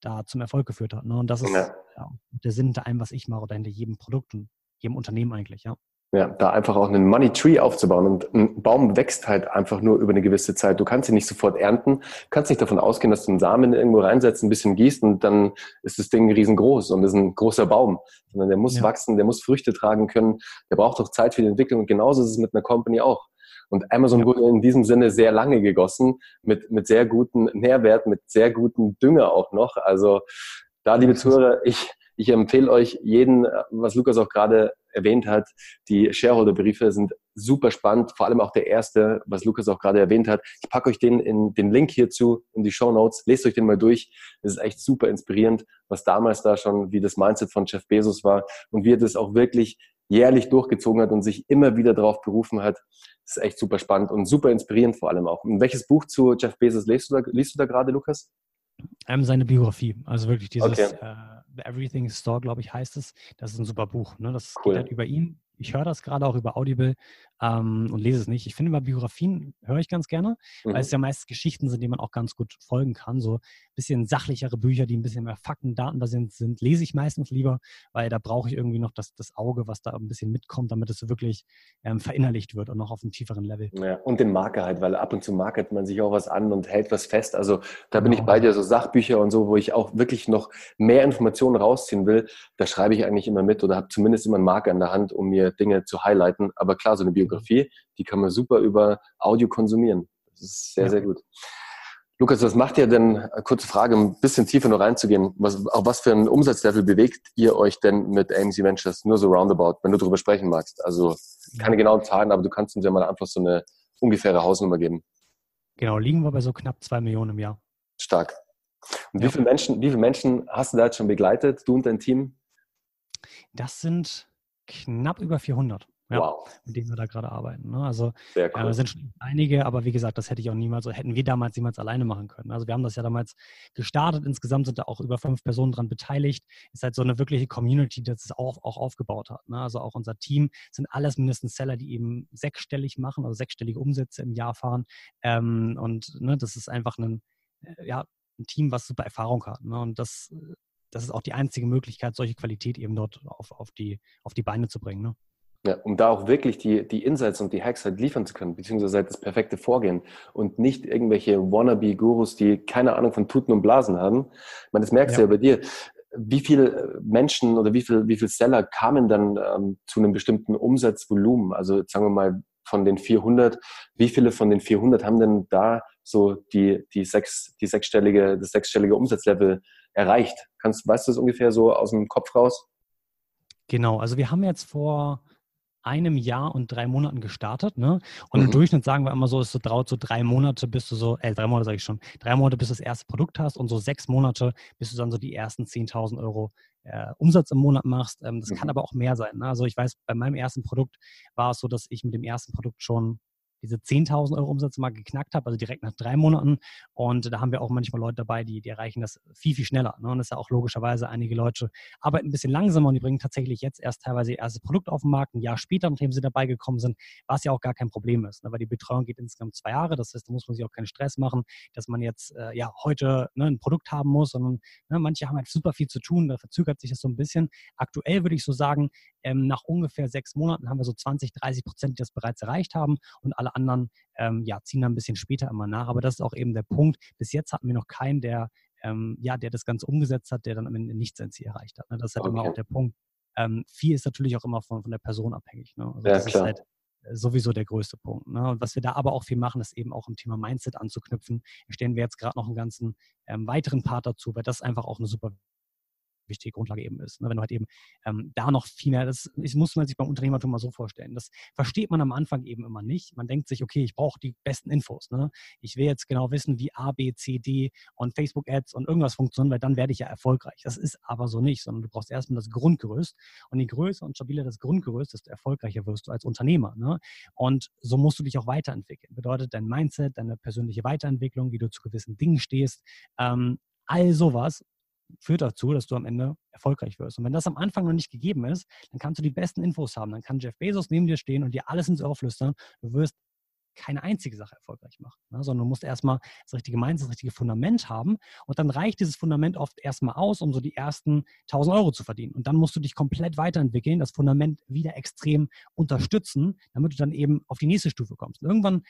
Speaker 2: da zum Erfolg geführt hat. Ne? Und das ist ja. Ja, der Sinn hinter allem, was ich mache oder hinter jedem Produkt und jedem Unternehmen eigentlich, ja.
Speaker 1: Ja, da einfach auch einen Money Tree aufzubauen. Und ein Baum wächst halt einfach nur über eine gewisse Zeit. Du kannst ihn nicht sofort ernten, kannst nicht davon ausgehen, dass du einen Samen irgendwo reinsetzt, ein bisschen gießt und dann ist das Ding riesengroß und ist ein großer Baum. Sondern der muss ja. wachsen, der muss Früchte tragen können, der braucht auch Zeit für die Entwicklung. Und genauso ist es mit einer Company auch. Und Amazon ja. wurde in diesem Sinne sehr lange gegossen, mit, mit sehr guten Nährwert, mit sehr guten Dünger auch noch. Also da, liebe Zuhörer, ich, ich empfehle euch jeden, was Lukas auch gerade erwähnt hat, die Shareholder-Briefe sind super spannend, vor allem auch der erste, was Lukas auch gerade erwähnt hat. Ich packe euch den in den Link hierzu in die Show Notes. Lest euch den mal durch. Das ist echt super inspirierend, was damals da schon, wie das Mindset von Jeff Bezos war und wie er das auch wirklich jährlich durchgezogen hat und sich immer wieder darauf berufen hat. Das ist echt super spannend und super inspirierend vor allem auch. Und welches Buch zu Jeff Bezos liest du da, liest du da gerade, Lukas?
Speaker 2: Ähm, seine Biografie, also wirklich dieses okay. äh, Everything Store, glaube ich, heißt es. Das ist ein super Buch. Ne? Das cool. geht halt über ihn, ich höre das gerade auch über Audible ähm, und lese es nicht. Ich finde immer Biografien höre ich ganz gerne, mhm. weil es ja meist Geschichten sind, denen man auch ganz gut folgen kann. So ein bisschen sachlichere Bücher, die ein bisschen mehr Fakten, Datenbasiert sind, lese ich meistens lieber, weil da brauche ich irgendwie noch das, das Auge, was da ein bisschen mitkommt, damit es wirklich ähm, verinnerlicht wird und noch auf einem tieferen Level.
Speaker 1: Ja, und den Marker halt, weil ab und zu markert man sich auch was an und hält was fest. Also da bin genau. ich bei dir, so Sachbücher und so, wo ich auch wirklich noch mehr Informationen rausziehen will, da schreibe ich eigentlich immer mit oder habe zumindest immer einen Marker in der Hand, um mir Dinge zu highlighten. Aber klar, so eine Biografie, die kann man super über Audio konsumieren. Das ist sehr, ja. sehr gut. Lukas, was macht ihr denn, äh, kurze Frage, um ein bisschen tiefer noch reinzugehen, was, auf was für ein Umsatzlevel bewegt ihr euch denn mit AMC Ventures? Nur so roundabout, wenn du darüber sprechen magst. Also keine genauen Zahlen, aber du kannst uns ja mal einfach so eine ungefähre Hausnummer geben.
Speaker 2: Genau, liegen wir bei so knapp zwei Millionen im Jahr.
Speaker 1: Stark. Und ja. wie viele Menschen, wie viele Menschen hast du da jetzt schon begleitet, du und dein Team?
Speaker 2: Das sind knapp über 400. Ja, wow. mit denen wir da gerade arbeiten. Ne? Also äh, cool. äh, sind schon einige, aber wie gesagt, das hätte ich auch niemals, so hätten wir damals niemals alleine machen können. Also wir haben das ja damals gestartet. Insgesamt sind da auch über fünf Personen dran beteiligt. Ist halt so eine wirkliche Community, die das auch, auch aufgebaut hat. Ne? Also auch unser Team sind alles mindestens Seller, die eben sechsstellig machen, also sechsstellige Umsätze im Jahr fahren. Ähm, und ne, das ist einfach ein, äh, ja, ein Team, was super Erfahrung hat. Ne? Und das, das ist auch die einzige Möglichkeit, solche Qualität eben dort auf, auf, die, auf die Beine zu bringen. Ne?
Speaker 1: Ja, um da auch wirklich die, die Insights und die Hacks halt liefern zu können, beziehungsweise halt das perfekte Vorgehen und nicht irgendwelche Wannabe-Gurus, die keine Ahnung von Tuten und Blasen haben. Ich meine, das merkst du ja. ja bei dir. Wie viele Menschen oder wie viele wie viel Seller kamen dann ähm, zu einem bestimmten Umsatzvolumen? Also sagen wir mal von den 400, wie viele von den 400 haben denn da so die, die, sechs, die sechsstellige, das sechsstellige Umsatzlevel erreicht? Kannst, weißt du das ungefähr so aus dem Kopf raus?
Speaker 2: Genau, also wir haben jetzt vor einem Jahr und drei Monaten gestartet. Ne? Und mhm. im Durchschnitt sagen wir immer so, es dauert so drei Monate, bis du so, äh, drei Monate sage ich schon, drei Monate, bis du das erste Produkt hast und so sechs Monate, bis du dann so die ersten 10.000 Euro äh, Umsatz im Monat machst. Ähm, das mhm. kann aber auch mehr sein. Ne? Also ich weiß, bei meinem ersten Produkt war es so, dass ich mit dem ersten Produkt schon diese 10.000 Euro Umsatz mal geknackt habe, also direkt nach drei Monaten. Und da haben wir auch manchmal Leute dabei, die, die erreichen das viel, viel schneller. Ne? Und das ist ja auch logischerweise, einige Leute arbeiten ein bisschen langsamer und die bringen tatsächlich jetzt erst teilweise ihr erstes Produkt auf den Markt, ein Jahr später, nachdem sie dabei gekommen sind, was ja auch gar kein Problem ist, ne? weil die Betreuung geht insgesamt zwei Jahre. Das heißt, da muss man sich auch keinen Stress machen, dass man jetzt äh, ja heute ne, ein Produkt haben muss, sondern ne, manche haben halt super viel zu tun, da verzögert sich das so ein bisschen. Aktuell würde ich so sagen, ähm, nach ungefähr sechs Monaten haben wir so 20, 30 Prozent, die das bereits erreicht haben und alle anderen ähm, ja, ziehen dann ein bisschen später immer nach. Aber das ist auch eben der Punkt. Bis jetzt hatten wir noch keinen, der, ähm, ja, der das Ganze umgesetzt hat, der dann am Ende nicht sein Ziel erreicht hat. Ne? Das ist halt okay. immer auch der Punkt. Ähm, viel ist natürlich auch immer von, von der Person abhängig. Ne? Also ja, das klar. ist halt äh, sowieso der größte Punkt. Ne? Und was wir da aber auch viel machen, ist eben auch im Thema Mindset anzuknüpfen. Stellen wir jetzt gerade noch einen ganzen ähm, weiteren Part dazu, weil das einfach auch eine super wichtige Grundlage eben ist. Ne? Wenn du halt eben ähm, da noch viel mehr, das, das muss man sich beim Unternehmertum mal so vorstellen. Das versteht man am Anfang eben immer nicht. Man denkt sich, okay, ich brauche die besten Infos. Ne? Ich will jetzt genau wissen, wie A, B, C, D und Facebook-Ads und irgendwas funktionieren, weil dann werde ich ja erfolgreich. Das ist aber so nicht, sondern du brauchst erstmal das Grundgerüst. Und je größer und stabiler das Grundgerüst, desto erfolgreicher wirst du als Unternehmer. Ne? Und so musst du dich auch weiterentwickeln. Bedeutet dein Mindset, deine persönliche Weiterentwicklung, wie du zu gewissen Dingen stehst, ähm, all sowas führt dazu, dass du am Ende erfolgreich wirst. Und wenn das am Anfang noch nicht gegeben ist, dann kannst du die besten Infos haben. Dann kann Jeff Bezos neben dir stehen und dir alles ins Ohr flüstern. Du wirst keine einzige Sache erfolgreich machen, ne? sondern du musst erstmal das richtige Mindset, das richtige Fundament haben und dann reicht dieses Fundament oft erstmal aus, um so die ersten 1000 Euro zu verdienen. Und dann musst du dich komplett weiterentwickeln, das Fundament wieder extrem unterstützen, damit du dann eben auf die nächste Stufe kommst. Und irgendwann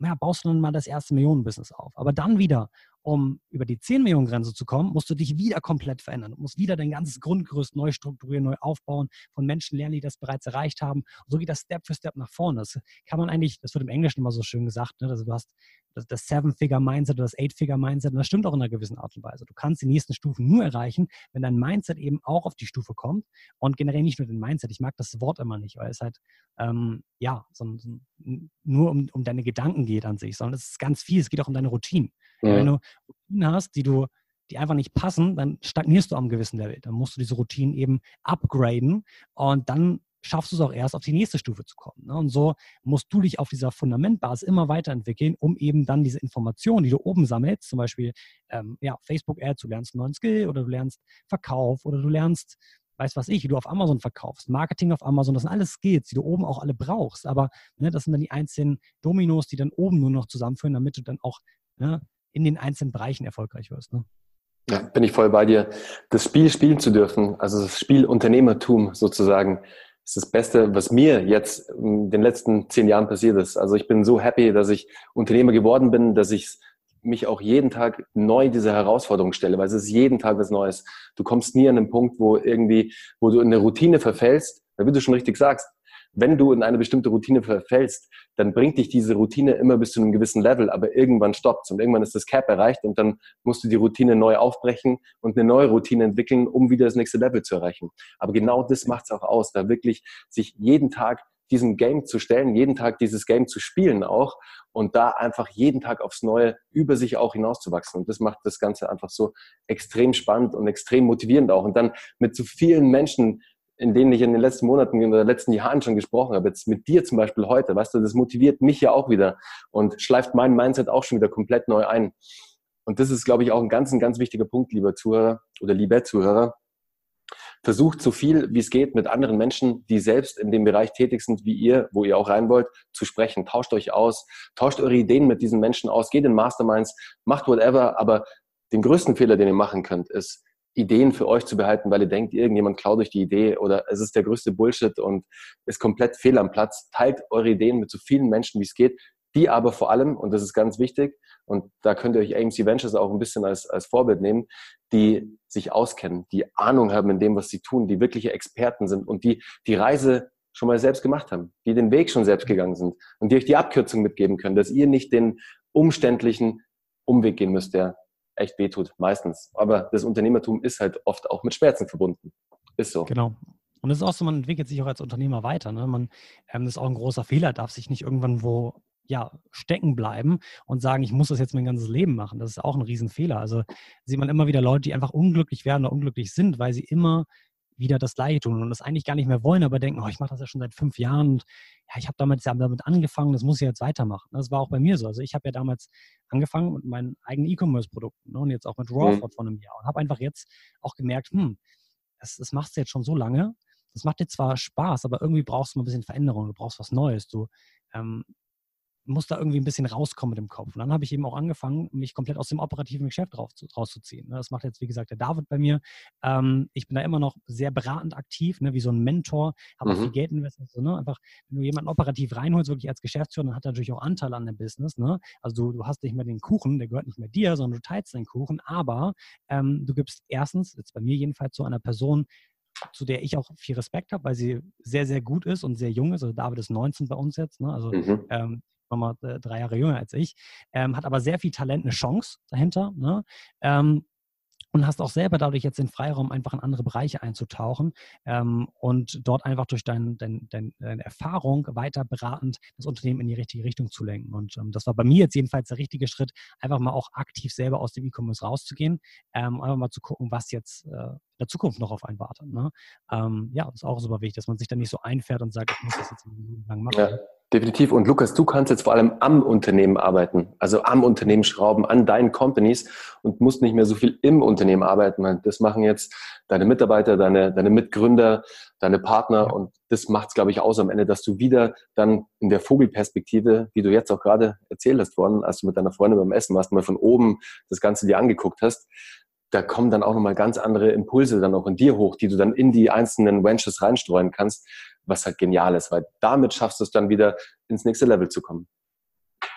Speaker 2: ja, baust du dann mal das erste Millionenbusiness auf. Aber dann wieder, um über die 10 Millionen Grenze zu kommen, musst du dich wieder komplett verändern. Du musst wieder dein ganzes Grundgerüst neu strukturieren, neu aufbauen, von Menschen lernen, die das bereits erreicht haben. Und so geht das Step für Step nach vorne. Das kann man eigentlich, das wird im Englischen immer so schön gesagt, ne? also du hast das Seven-Figure-Mindset oder das Eight-Figure-Mindset. Und das stimmt auch in einer gewissen Art und Weise. Du kannst die nächsten Stufen nur erreichen, wenn dein Mindset eben auch auf die Stufe kommt. Und generell nicht nur den Mindset. Ich mag das Wort immer nicht, weil es halt, ähm, ja, so, so, nur um, um deine Gedanken geht an sich, sondern es ist ganz viel. Es geht auch um deine Routinen. Ja. Wenn du Routinen hast, die du die einfach nicht passen, dann stagnierst du am gewissen Level. Dann musst du diese Routinen eben upgraden und dann schaffst du es auch erst, auf die nächste Stufe zu kommen. Ne? Und so musst du dich auf dieser Fundamentbasis immer weiterentwickeln, um eben dann diese Informationen, die du oben sammelst, zum Beispiel ähm, ja, Facebook-Ads, du lernst einen neuen Skill oder du lernst Verkauf oder du lernst, weiß was ich, wie du auf Amazon verkaufst, Marketing auf Amazon, das sind alles Skills, die du oben auch alle brauchst. Aber ne, das sind dann die einzelnen Dominos, die dann oben nur noch zusammenführen, damit du dann auch ne, in den einzelnen Bereichen erfolgreich wirst. Ne?
Speaker 1: Ja, bin ich voll bei dir. Das Spiel spielen zu dürfen, also das Spiel Unternehmertum sozusagen, ist das Beste, was mir jetzt in den letzten zehn Jahren passiert ist. Also ich bin so happy, dass ich Unternehmer geworden bin, dass ich mich auch jeden Tag neu dieser Herausforderung stelle, weil es ist jeden Tag was Neues. Du kommst nie an den Punkt, wo irgendwie, wo du in eine Routine verfällst, wie du schon richtig sagst, wenn du in eine bestimmte Routine verfällst, dann bringt dich diese Routine immer bis zu einem gewissen Level, aber irgendwann stoppt und irgendwann ist das Cap erreicht und dann musst du die Routine neu aufbrechen und eine neue Routine entwickeln, um wieder das nächste Level zu erreichen. Aber genau das macht es auch aus, da wirklich sich jeden Tag diesem Game zu stellen, jeden Tag dieses Game zu spielen auch und da einfach jeden Tag aufs Neue über sich auch hinauszuwachsen. Und das macht das Ganze einfach so extrem spannend und extrem motivierend auch. Und dann mit so vielen Menschen in denen ich in den letzten Monaten, den letzten Jahren schon gesprochen habe, jetzt mit dir zum Beispiel heute, weißt du, das motiviert mich ja auch wieder und schleift mein Mindset auch schon wieder komplett neu ein. Und das ist, glaube ich, auch ein ganz, ein ganz wichtiger Punkt, lieber Zuhörer oder liebe Zuhörer. Versucht so viel, wie es geht, mit anderen Menschen, die selbst in dem Bereich tätig sind, wie ihr, wo ihr auch rein wollt, zu sprechen. Tauscht euch aus, tauscht eure Ideen mit diesen Menschen aus, geht in Masterminds, macht whatever, aber den größten Fehler, den ihr machen könnt, ist, Ideen für euch zu behalten, weil ihr denkt, irgendjemand klaut euch die Idee oder es ist der größte Bullshit und ist komplett fehl am Platz. Teilt eure Ideen mit so vielen Menschen, wie es geht. Die aber vor allem, und das ist ganz wichtig, und da könnt ihr euch AMC Ventures auch ein bisschen als, als Vorbild nehmen, die sich auskennen, die Ahnung haben in dem, was sie tun, die wirkliche Experten sind und die die Reise schon mal selbst gemacht haben, die den Weg schon selbst gegangen sind und die euch die Abkürzung mitgeben können, dass ihr nicht den umständlichen Umweg gehen müsst, der echt wehtut, meistens. Aber das Unternehmertum ist halt oft auch mit Schmerzen verbunden. Ist so.
Speaker 2: Genau. Und es ist auch so, man entwickelt sich auch als Unternehmer weiter. Ne? Man, ähm, das ist auch ein großer Fehler, darf sich nicht irgendwann wo ja, stecken bleiben und sagen, ich muss das jetzt mein ganzes Leben machen. Das ist auch ein Riesenfehler. Also sieht man immer wieder Leute, die einfach unglücklich werden oder unglücklich sind, weil sie immer wieder das Gleiche tun und das eigentlich gar nicht mehr wollen, aber denken, oh, ich mache das ja schon seit fünf Jahren und ja, ich habe damit, damit angefangen, das muss ich jetzt weitermachen. Das war auch bei mir so. Also ich habe ja damals angefangen mit meinen eigenen E-Commerce-Produkten ne, und jetzt auch mit Rawford mhm. von einem Jahr und habe einfach jetzt auch gemerkt, hm, das, das machst du jetzt schon so lange. Das macht dir zwar Spaß, aber irgendwie brauchst du mal ein bisschen Veränderung, du brauchst was Neues. Du ähm, muss da irgendwie ein bisschen rauskommen mit dem Kopf. Und dann habe ich eben auch angefangen, mich komplett aus dem operativen Geschäft raus, rauszuziehen. Ne? Das macht jetzt, wie gesagt, der David bei mir. Ähm, ich bin da immer noch sehr beratend aktiv, ne? wie so ein Mentor, habe mhm. auch viel Geld investiert. So, ne? Einfach, wenn du jemanden operativ reinholst, wirklich als Geschäftsführer, dann hat er natürlich auch Anteil an dem Business. Ne? Also du, du hast nicht mehr den Kuchen, der gehört nicht mehr dir, sondern du teilst den Kuchen. Aber ähm, du gibst erstens, jetzt bei mir jedenfalls, zu einer Person, zu der ich auch viel Respekt habe, weil sie sehr, sehr gut ist und sehr jung ist. Also David ist 19 bei uns jetzt. Ne? Also mhm. ähm, nochmal äh, drei Jahre jünger als ich, ähm, hat aber sehr viel Talent, eine Chance dahinter. Ne? Ähm, und hast auch selber dadurch jetzt den Freiraum, einfach in andere Bereiche einzutauchen ähm, und dort einfach durch dein, dein, dein, deine Erfahrung weiter beratend das Unternehmen in die richtige Richtung zu lenken. Und ähm, das war bei mir jetzt jedenfalls der richtige Schritt, einfach mal auch aktiv selber aus dem E-Commerce rauszugehen, ähm, einfach mal zu gucken, was jetzt äh, in der Zukunft noch auf einen wartet. Ne? Ähm, ja, das ist auch super wichtig, dass man sich dann nicht so einfährt und sagt, ich muss das jetzt lang machen.
Speaker 1: Ja Definitiv. Und Lukas, du kannst jetzt vor allem am Unternehmen arbeiten, also am Unternehmen schrauben, an deinen Companies und musst nicht mehr so viel im Unternehmen arbeiten. Das machen jetzt deine Mitarbeiter, deine, deine Mitgründer, deine Partner und das macht es, glaube ich, aus am Ende, dass du wieder dann in der Vogelperspektive, wie du jetzt auch gerade erzählt hast worden, als du mit deiner Freundin beim Essen warst, mal von oben das Ganze dir angeguckt hast, da kommen dann auch nochmal ganz andere Impulse dann auch in dir hoch, die du dann in die einzelnen Ventures reinstreuen kannst, was halt genial ist, weil damit schaffst du es dann wieder ins nächste Level zu kommen.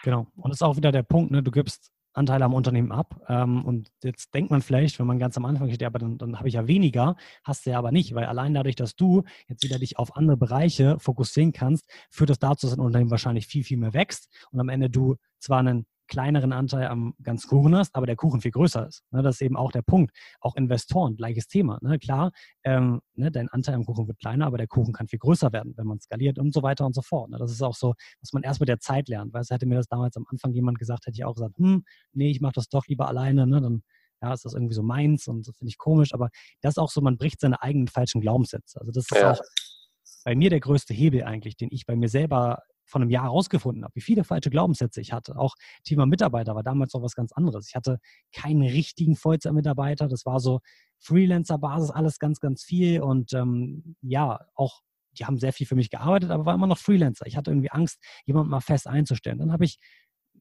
Speaker 2: Genau. Und das ist auch wieder der Punkt, ne? du gibst Anteile am Unternehmen ab. Ähm, und jetzt denkt man vielleicht, wenn man ganz am Anfang steht, ja, aber dann, dann habe ich ja weniger, hast du ja aber nicht, weil allein dadurch, dass du jetzt wieder dich auf andere Bereiche fokussieren kannst, führt das dazu, dass ein Unternehmen wahrscheinlich viel, viel mehr wächst und am Ende du zwar einen kleineren Anteil am ganzen Kuchen hast, aber der Kuchen viel größer ist. Ne, das ist eben auch der Punkt. Auch Investoren, gleiches Thema. Ne, klar, ähm, ne, dein Anteil am Kuchen wird kleiner, aber der Kuchen kann viel größer werden, wenn man skaliert und so weiter und so fort. Das ist auch so, was man erst mit der Zeit lernt. Weil es hätte mir das damals am Anfang jemand gesagt, hätte ich auch gesagt, hm, nee, ich mache das doch lieber alleine. Ne, dann ja, ist das irgendwie so meins und das finde ich komisch. Aber das ist auch so, man bricht seine eigenen falschen Glaubenssätze. Also das ist ja. auch bei mir der größte Hebel eigentlich, den ich bei mir selber von einem Jahr herausgefunden habe, wie viele falsche Glaubenssätze ich hatte. Auch Thema Mitarbeiter war damals noch was ganz anderes. Ich hatte keinen richtigen Vollzeitmitarbeiter. Das war so Freelancer-Basis, alles ganz, ganz viel. Und ähm, ja, auch die haben sehr viel für mich gearbeitet, aber war immer noch Freelancer. Ich hatte irgendwie Angst, jemanden mal fest einzustellen. Dann habe ich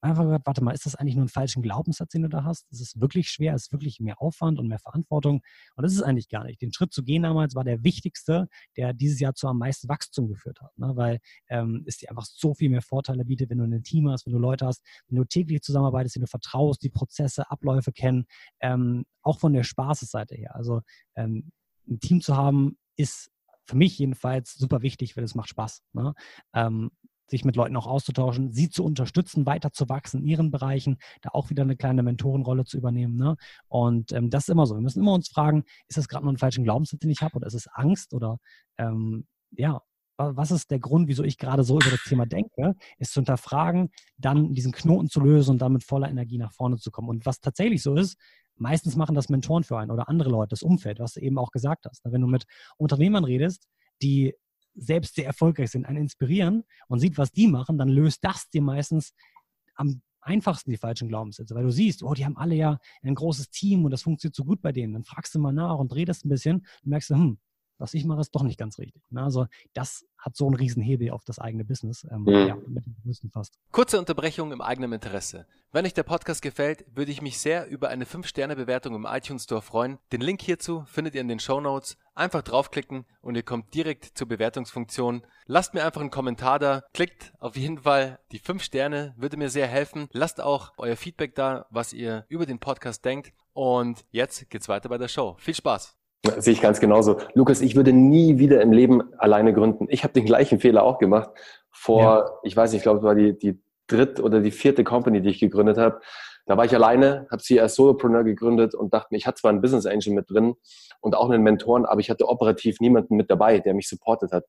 Speaker 2: einfach gesagt, warte mal, ist das eigentlich nur ein falschen Glaubenssatz, den du da hast? Ist es wirklich schwer? Ist es wirklich mehr Aufwand und mehr Verantwortung? Und das ist eigentlich gar nicht. Den Schritt zu gehen damals war der wichtigste, der dieses Jahr zu am meisten Wachstum geführt hat, ne? weil ähm, es dir einfach so viel mehr Vorteile bietet, wenn du ein Team hast, wenn du Leute hast, wenn du täglich zusammenarbeitest, denen du vertraust, die Prozesse, Abläufe kennen, ähm, auch von der Spaßesseite her. Also ähm, ein Team zu haben, ist für mich jedenfalls super wichtig, weil es macht Spaß. Ne? Ähm, sich mit Leuten auch auszutauschen, sie zu unterstützen, weiter zu wachsen in ihren Bereichen, da auch wieder eine kleine Mentorenrolle zu übernehmen. Ne? Und ähm, das ist immer so. Wir müssen immer uns fragen, ist das gerade nur ein falschen Glaubenssatz, den ich habe, oder ist es Angst oder ähm, ja, was ist der Grund, wieso ich gerade so über das Thema denke, ist zu hinterfragen, dann diesen Knoten zu lösen und dann mit voller Energie nach vorne zu kommen. Und was tatsächlich so ist, meistens machen das Mentoren für einen oder andere Leute, das Umfeld, was du eben auch gesagt hast. Wenn du mit Unternehmern redest, die selbst sehr erfolgreich sind, einen inspirieren und sieht, was die machen, dann löst das dir meistens am einfachsten die falschen Glaubenssätze, weil du siehst, oh, die haben alle ja ein großes Team und das funktioniert so gut bei denen. Dann fragst du mal nach und redest ein bisschen und merkst hm, was ich mache, ist doch nicht ganz richtig. Ne? Also das hat so einen riesen Hebel auf das eigene Business. Ähm, mhm. ja, mit dem größten
Speaker 3: fast. Kurze Unterbrechung im eigenen Interesse. Wenn euch der Podcast gefällt, würde ich mich sehr über eine 5-Sterne-Bewertung im iTunes Store freuen. Den Link hierzu findet ihr in den Show Notes. Einfach draufklicken und ihr kommt direkt zur Bewertungsfunktion. Lasst mir einfach einen Kommentar da. Klickt auf jeden Fall die 5 Sterne, würde mir sehr helfen. Lasst auch euer Feedback da, was ihr über den Podcast denkt. Und jetzt geht's weiter bei der Show. Viel Spaß!
Speaker 1: Sehe ich ganz genauso. Lukas, ich würde nie wieder im Leben alleine gründen. Ich habe den gleichen Fehler auch gemacht. Vor, ja. ich weiß nicht, ich glaube, es war die, die dritte oder die vierte Company, die ich gegründet habe. Da war ich alleine, habe sie als Solopreneur gegründet und dachte mir, ich hatte zwar einen Business Angel mit drin und auch einen Mentoren, aber ich hatte operativ niemanden mit dabei, der mich supportet hat.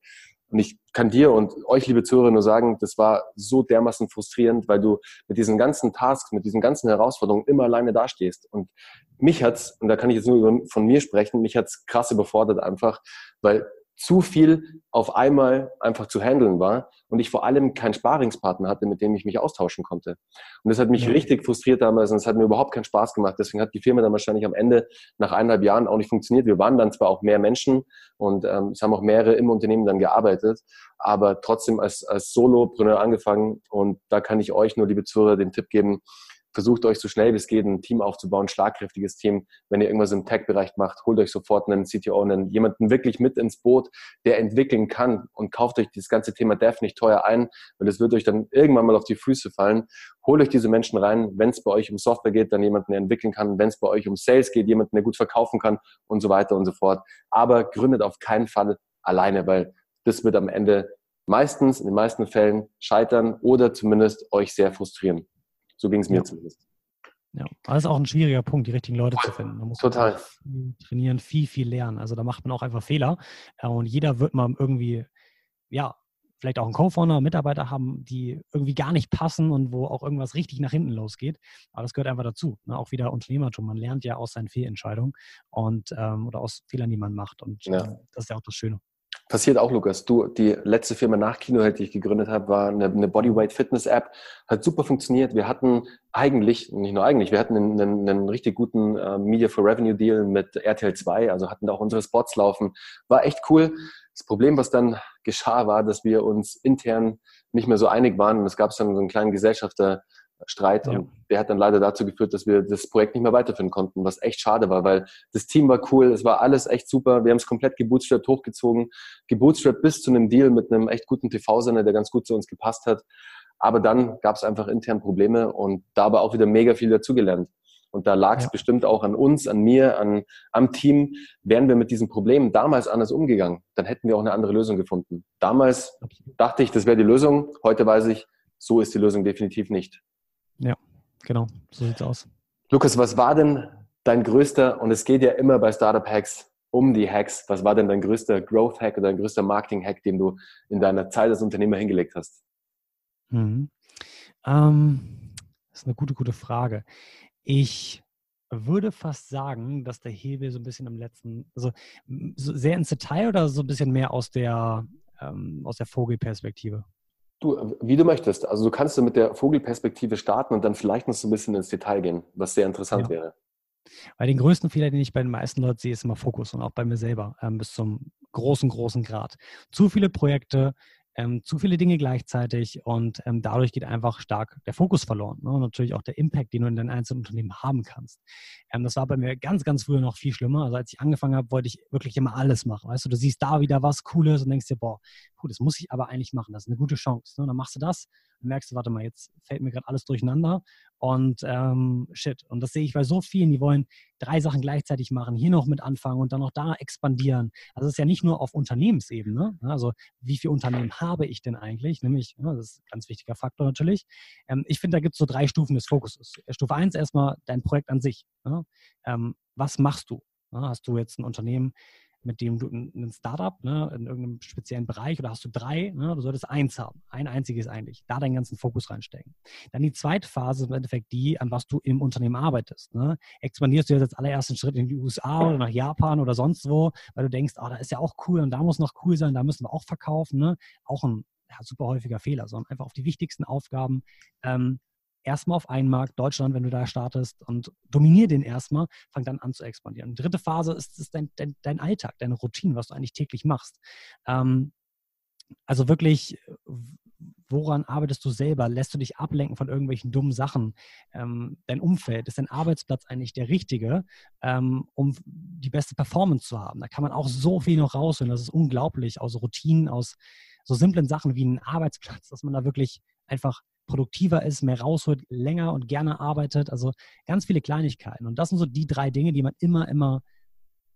Speaker 1: Und ich kann dir und euch, liebe Zuhörer, nur sagen, das war so dermaßen frustrierend, weil du mit diesen ganzen Tasks, mit diesen ganzen Herausforderungen immer alleine dastehst. Und mich hat's, und da kann ich jetzt nur von mir sprechen, mich hat's krass überfordert einfach, weil zu viel auf einmal einfach zu handeln war und ich vor allem keinen Sparingspartner hatte, mit dem ich mich austauschen konnte. Und das hat mich ja. richtig frustriert damals und es hat mir überhaupt keinen Spaß gemacht. Deswegen hat die Firma dann wahrscheinlich am Ende nach eineinhalb Jahren auch nicht funktioniert. Wir waren dann zwar auch mehr Menschen und ähm, es haben auch mehrere im Unternehmen dann gearbeitet, aber trotzdem als, als Solopreneur angefangen und da kann ich euch nur, liebe Zuhörer, den Tipp geben, versucht euch so schnell wie es geht ein Team aufzubauen, ein schlagkräftiges Team. Wenn ihr irgendwas im Tech-Bereich macht, holt euch sofort einen CTO, einen, jemanden wirklich mit ins Boot, der entwickeln kann und kauft euch dieses ganze Thema Dev nicht teuer ein, weil es wird euch dann irgendwann mal auf die Füße fallen. Holt euch diese Menschen rein. Wenn es bei euch um Software geht, dann jemanden, der entwickeln kann. Wenn es bei euch um Sales geht, jemanden, der gut verkaufen kann und so weiter und so fort. Aber gründet auf keinen Fall alleine, weil das wird am Ende meistens, in den meisten Fällen scheitern oder zumindest euch sehr frustrieren. So ging es mir ja. zumindest.
Speaker 2: Ja, das ist auch ein schwieriger Punkt, die richtigen Leute zu finden.
Speaker 1: Man muss Total.
Speaker 2: Viel trainieren, viel, viel lernen. Also da macht man auch einfach Fehler. Äh, und jeder wird mal irgendwie, ja, vielleicht auch einen Co-Founder, Mitarbeiter haben, die irgendwie gar nicht passen und wo auch irgendwas richtig nach hinten losgeht. Aber das gehört einfach dazu. Ne? Auch wieder Unternehmertum. Man lernt ja aus seinen Fehlentscheidungen und ähm, oder aus Fehlern, die man macht. Und ja. äh, das ist ja auch das Schöne.
Speaker 1: Passiert auch, Lukas. Du, die letzte Firma nach Kinoheld, die ich gegründet habe, war eine, eine Bodyweight Fitness App. Hat super funktioniert. Wir hatten eigentlich, nicht nur eigentlich, wir hatten einen, einen, einen richtig guten äh, Media for Revenue Deal mit RTL 2, also hatten da auch unsere Spots laufen. War echt cool. Das Problem, was dann geschah, war, dass wir uns intern nicht mehr so einig waren. Und es gab dann so einen kleinen Gesellschafter, Streit ja. und der hat dann leider dazu geführt, dass wir das Projekt nicht mehr weiterführen konnten, was echt schade war, weil das Team war cool, es war alles echt super, wir haben es komplett gebootstrapped hochgezogen, gebootstrapped bis zu einem Deal mit einem echt guten TV-Sender, der ganz gut zu uns gepasst hat, aber dann gab es einfach intern Probleme und da aber auch wieder mega viel dazugelernt. Und da lag es ja. bestimmt auch an uns, an mir, an, am Team. Wären wir mit diesen Problemen damals anders umgegangen, dann hätten wir auch eine andere Lösung gefunden. Damals dachte ich, das wäre die Lösung. Heute weiß ich, so ist die Lösung definitiv nicht.
Speaker 2: Ja, genau. So sieht's aus.
Speaker 1: Lukas, was war denn dein größter, und es geht ja immer bei Startup Hacks um die Hacks, was war denn dein größter Growth Hack oder dein größter Marketing Hack, den du in deiner Zeit als Unternehmer hingelegt hast?
Speaker 2: Mhm. Ähm, das ist eine gute, gute Frage. Ich würde fast sagen, dass der Hebel so ein bisschen im letzten, also so sehr ins Detail oder so ein bisschen mehr aus der, ähm, aus der Vogelperspektive?
Speaker 1: Du, wie du möchtest. Also du kannst mit der Vogelperspektive starten und dann vielleicht noch so ein bisschen ins Detail gehen, was sehr interessant ja. wäre.
Speaker 2: Weil den größten Fehler, den ich bei den meisten Leuten sehe, ist immer Fokus und auch bei mir selber ähm, bis zum großen, großen Grad. Zu viele Projekte, ähm, zu viele Dinge gleichzeitig und ähm, dadurch geht einfach stark der Fokus verloren ne? und natürlich auch der Impact, den du in deinem einzelnen Unternehmen haben kannst. Ähm, das war bei mir ganz, ganz früher noch viel schlimmer. Also als ich angefangen habe, wollte ich wirklich immer alles machen. Weißt du, du siehst da wieder was Cooles und denkst dir, boah, puh, das muss ich aber eigentlich machen. Das ist eine gute Chance. Ne? Dann machst du das und merkst du, warte mal, jetzt fällt mir gerade alles durcheinander und ähm, shit. Und das sehe ich bei so vielen, die wollen drei Sachen gleichzeitig machen, hier noch mit anfangen und dann noch da expandieren. Also es ist ja nicht nur auf Unternehmensebene. Ne? Also wie viele Unternehmen habe ich denn eigentlich? Nämlich, ja, das ist ein ganz wichtiger Faktor natürlich. Ähm, ich finde, da gibt es so drei Stufen des Fokuses. Stufe eins erstmal dein Projekt an sich. Ne? Ähm, was machst du? Hast du jetzt ein Unternehmen, mit dem du ein Startup ne, in irgendeinem speziellen Bereich oder hast du drei, ne, du solltest eins haben, ein einziges eigentlich, da deinen ganzen Fokus reinstecken. Dann die zweite Phase ist im Endeffekt die, an was du im Unternehmen arbeitest. Ne. Expandierst du jetzt als allerersten Schritt in die USA oder nach Japan oder sonst wo, weil du denkst, oh, da ist ja auch cool und da muss noch cool sein, da müssen wir auch verkaufen. Ne? Auch ein ja, super häufiger Fehler, sondern einfach auf die wichtigsten Aufgaben ähm, erstmal auf einen Markt, Deutschland, wenn du da startest und dominier den erstmal, fang dann an zu expandieren. Die dritte Phase ist, ist dein, dein, dein, Alltag, deine Routine, was du eigentlich täglich machst. Ähm, also wirklich, woran arbeitest du selber? Lässt du dich ablenken von irgendwelchen dummen Sachen? Ähm, dein Umfeld, ist dein Arbeitsplatz eigentlich der richtige, ähm, um die beste Performance zu haben? Da kann man auch so viel noch rausholen. Das ist unglaublich aus Routinen, aus so simplen Sachen wie einen Arbeitsplatz, dass man da wirklich einfach produktiver ist, mehr rausholt, länger und gerne arbeitet. Also ganz viele Kleinigkeiten. Und das sind so die drei Dinge, die man immer, immer,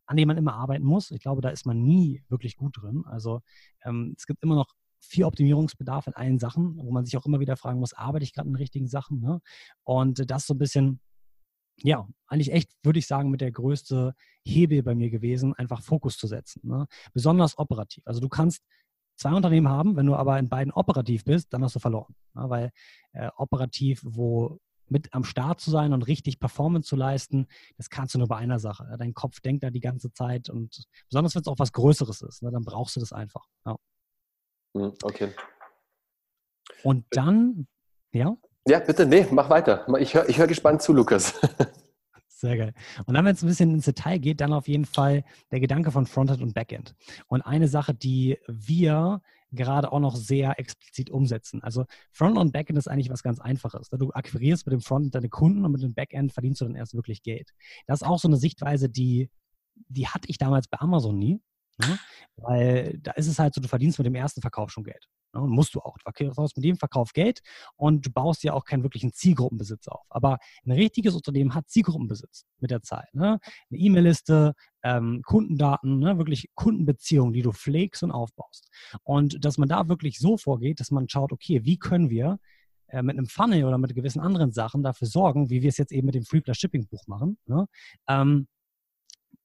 Speaker 2: an denen man immer arbeiten muss. Ich glaube, da ist man nie wirklich gut drin. Also ähm, es gibt immer noch viel Optimierungsbedarf in allen Sachen, wo man sich auch immer wieder fragen muss, arbeite ich gerade in den richtigen Sachen? Ne? Und das so ein bisschen, ja, eigentlich echt, würde ich sagen, mit der größte Hebel bei mir gewesen, einfach Fokus zu setzen. Ne? Besonders operativ. Also du kannst zwei Unternehmen haben. Wenn du aber in beiden operativ bist, dann hast du verloren. Ja, weil äh, operativ, wo mit am Start zu sein und richtig Performance zu leisten, das kannst du nur bei einer Sache. Ja, dein Kopf denkt da die ganze Zeit und besonders wenn es auch was Größeres ist, ne, dann brauchst du das einfach. Ja.
Speaker 1: Hm, okay.
Speaker 2: Und dann, ja?
Speaker 1: Ja, bitte, nee, mach weiter. Ich höre ich hör gespannt zu, Lukas. <laughs>
Speaker 2: Sehr geil. Und dann, wenn es ein bisschen ins Detail geht, dann auf jeden Fall der Gedanke von Frontend und Backend. Und eine Sache, die wir gerade auch noch sehr explizit umsetzen. Also Frontend und Backend ist eigentlich was ganz Einfaches. Du akquirierst mit dem Frontend deine Kunden und mit dem Backend verdienst du dann erst wirklich Geld. Das ist auch so eine Sichtweise, die, die hatte ich damals bei Amazon nie. Ne? Weil da ist es halt so, du verdienst mit dem ersten Verkauf schon Geld. Ne? musst du auch. Du verkaufst mit dem Verkauf Geld und du baust ja auch keinen wirklichen Zielgruppenbesitz auf. Aber ein richtiges Unternehmen hat Zielgruppenbesitz mit der Zeit. Ne? Eine E-Mail-Liste, ähm, Kundendaten, ne? wirklich Kundenbeziehungen, die du pflegst und aufbaust. Und dass man da wirklich so vorgeht, dass man schaut, okay, wie können wir äh, mit einem Funnel oder mit gewissen anderen Sachen dafür sorgen, wie wir es jetzt eben mit dem Free Plus Shipping Buch machen, ne? ähm,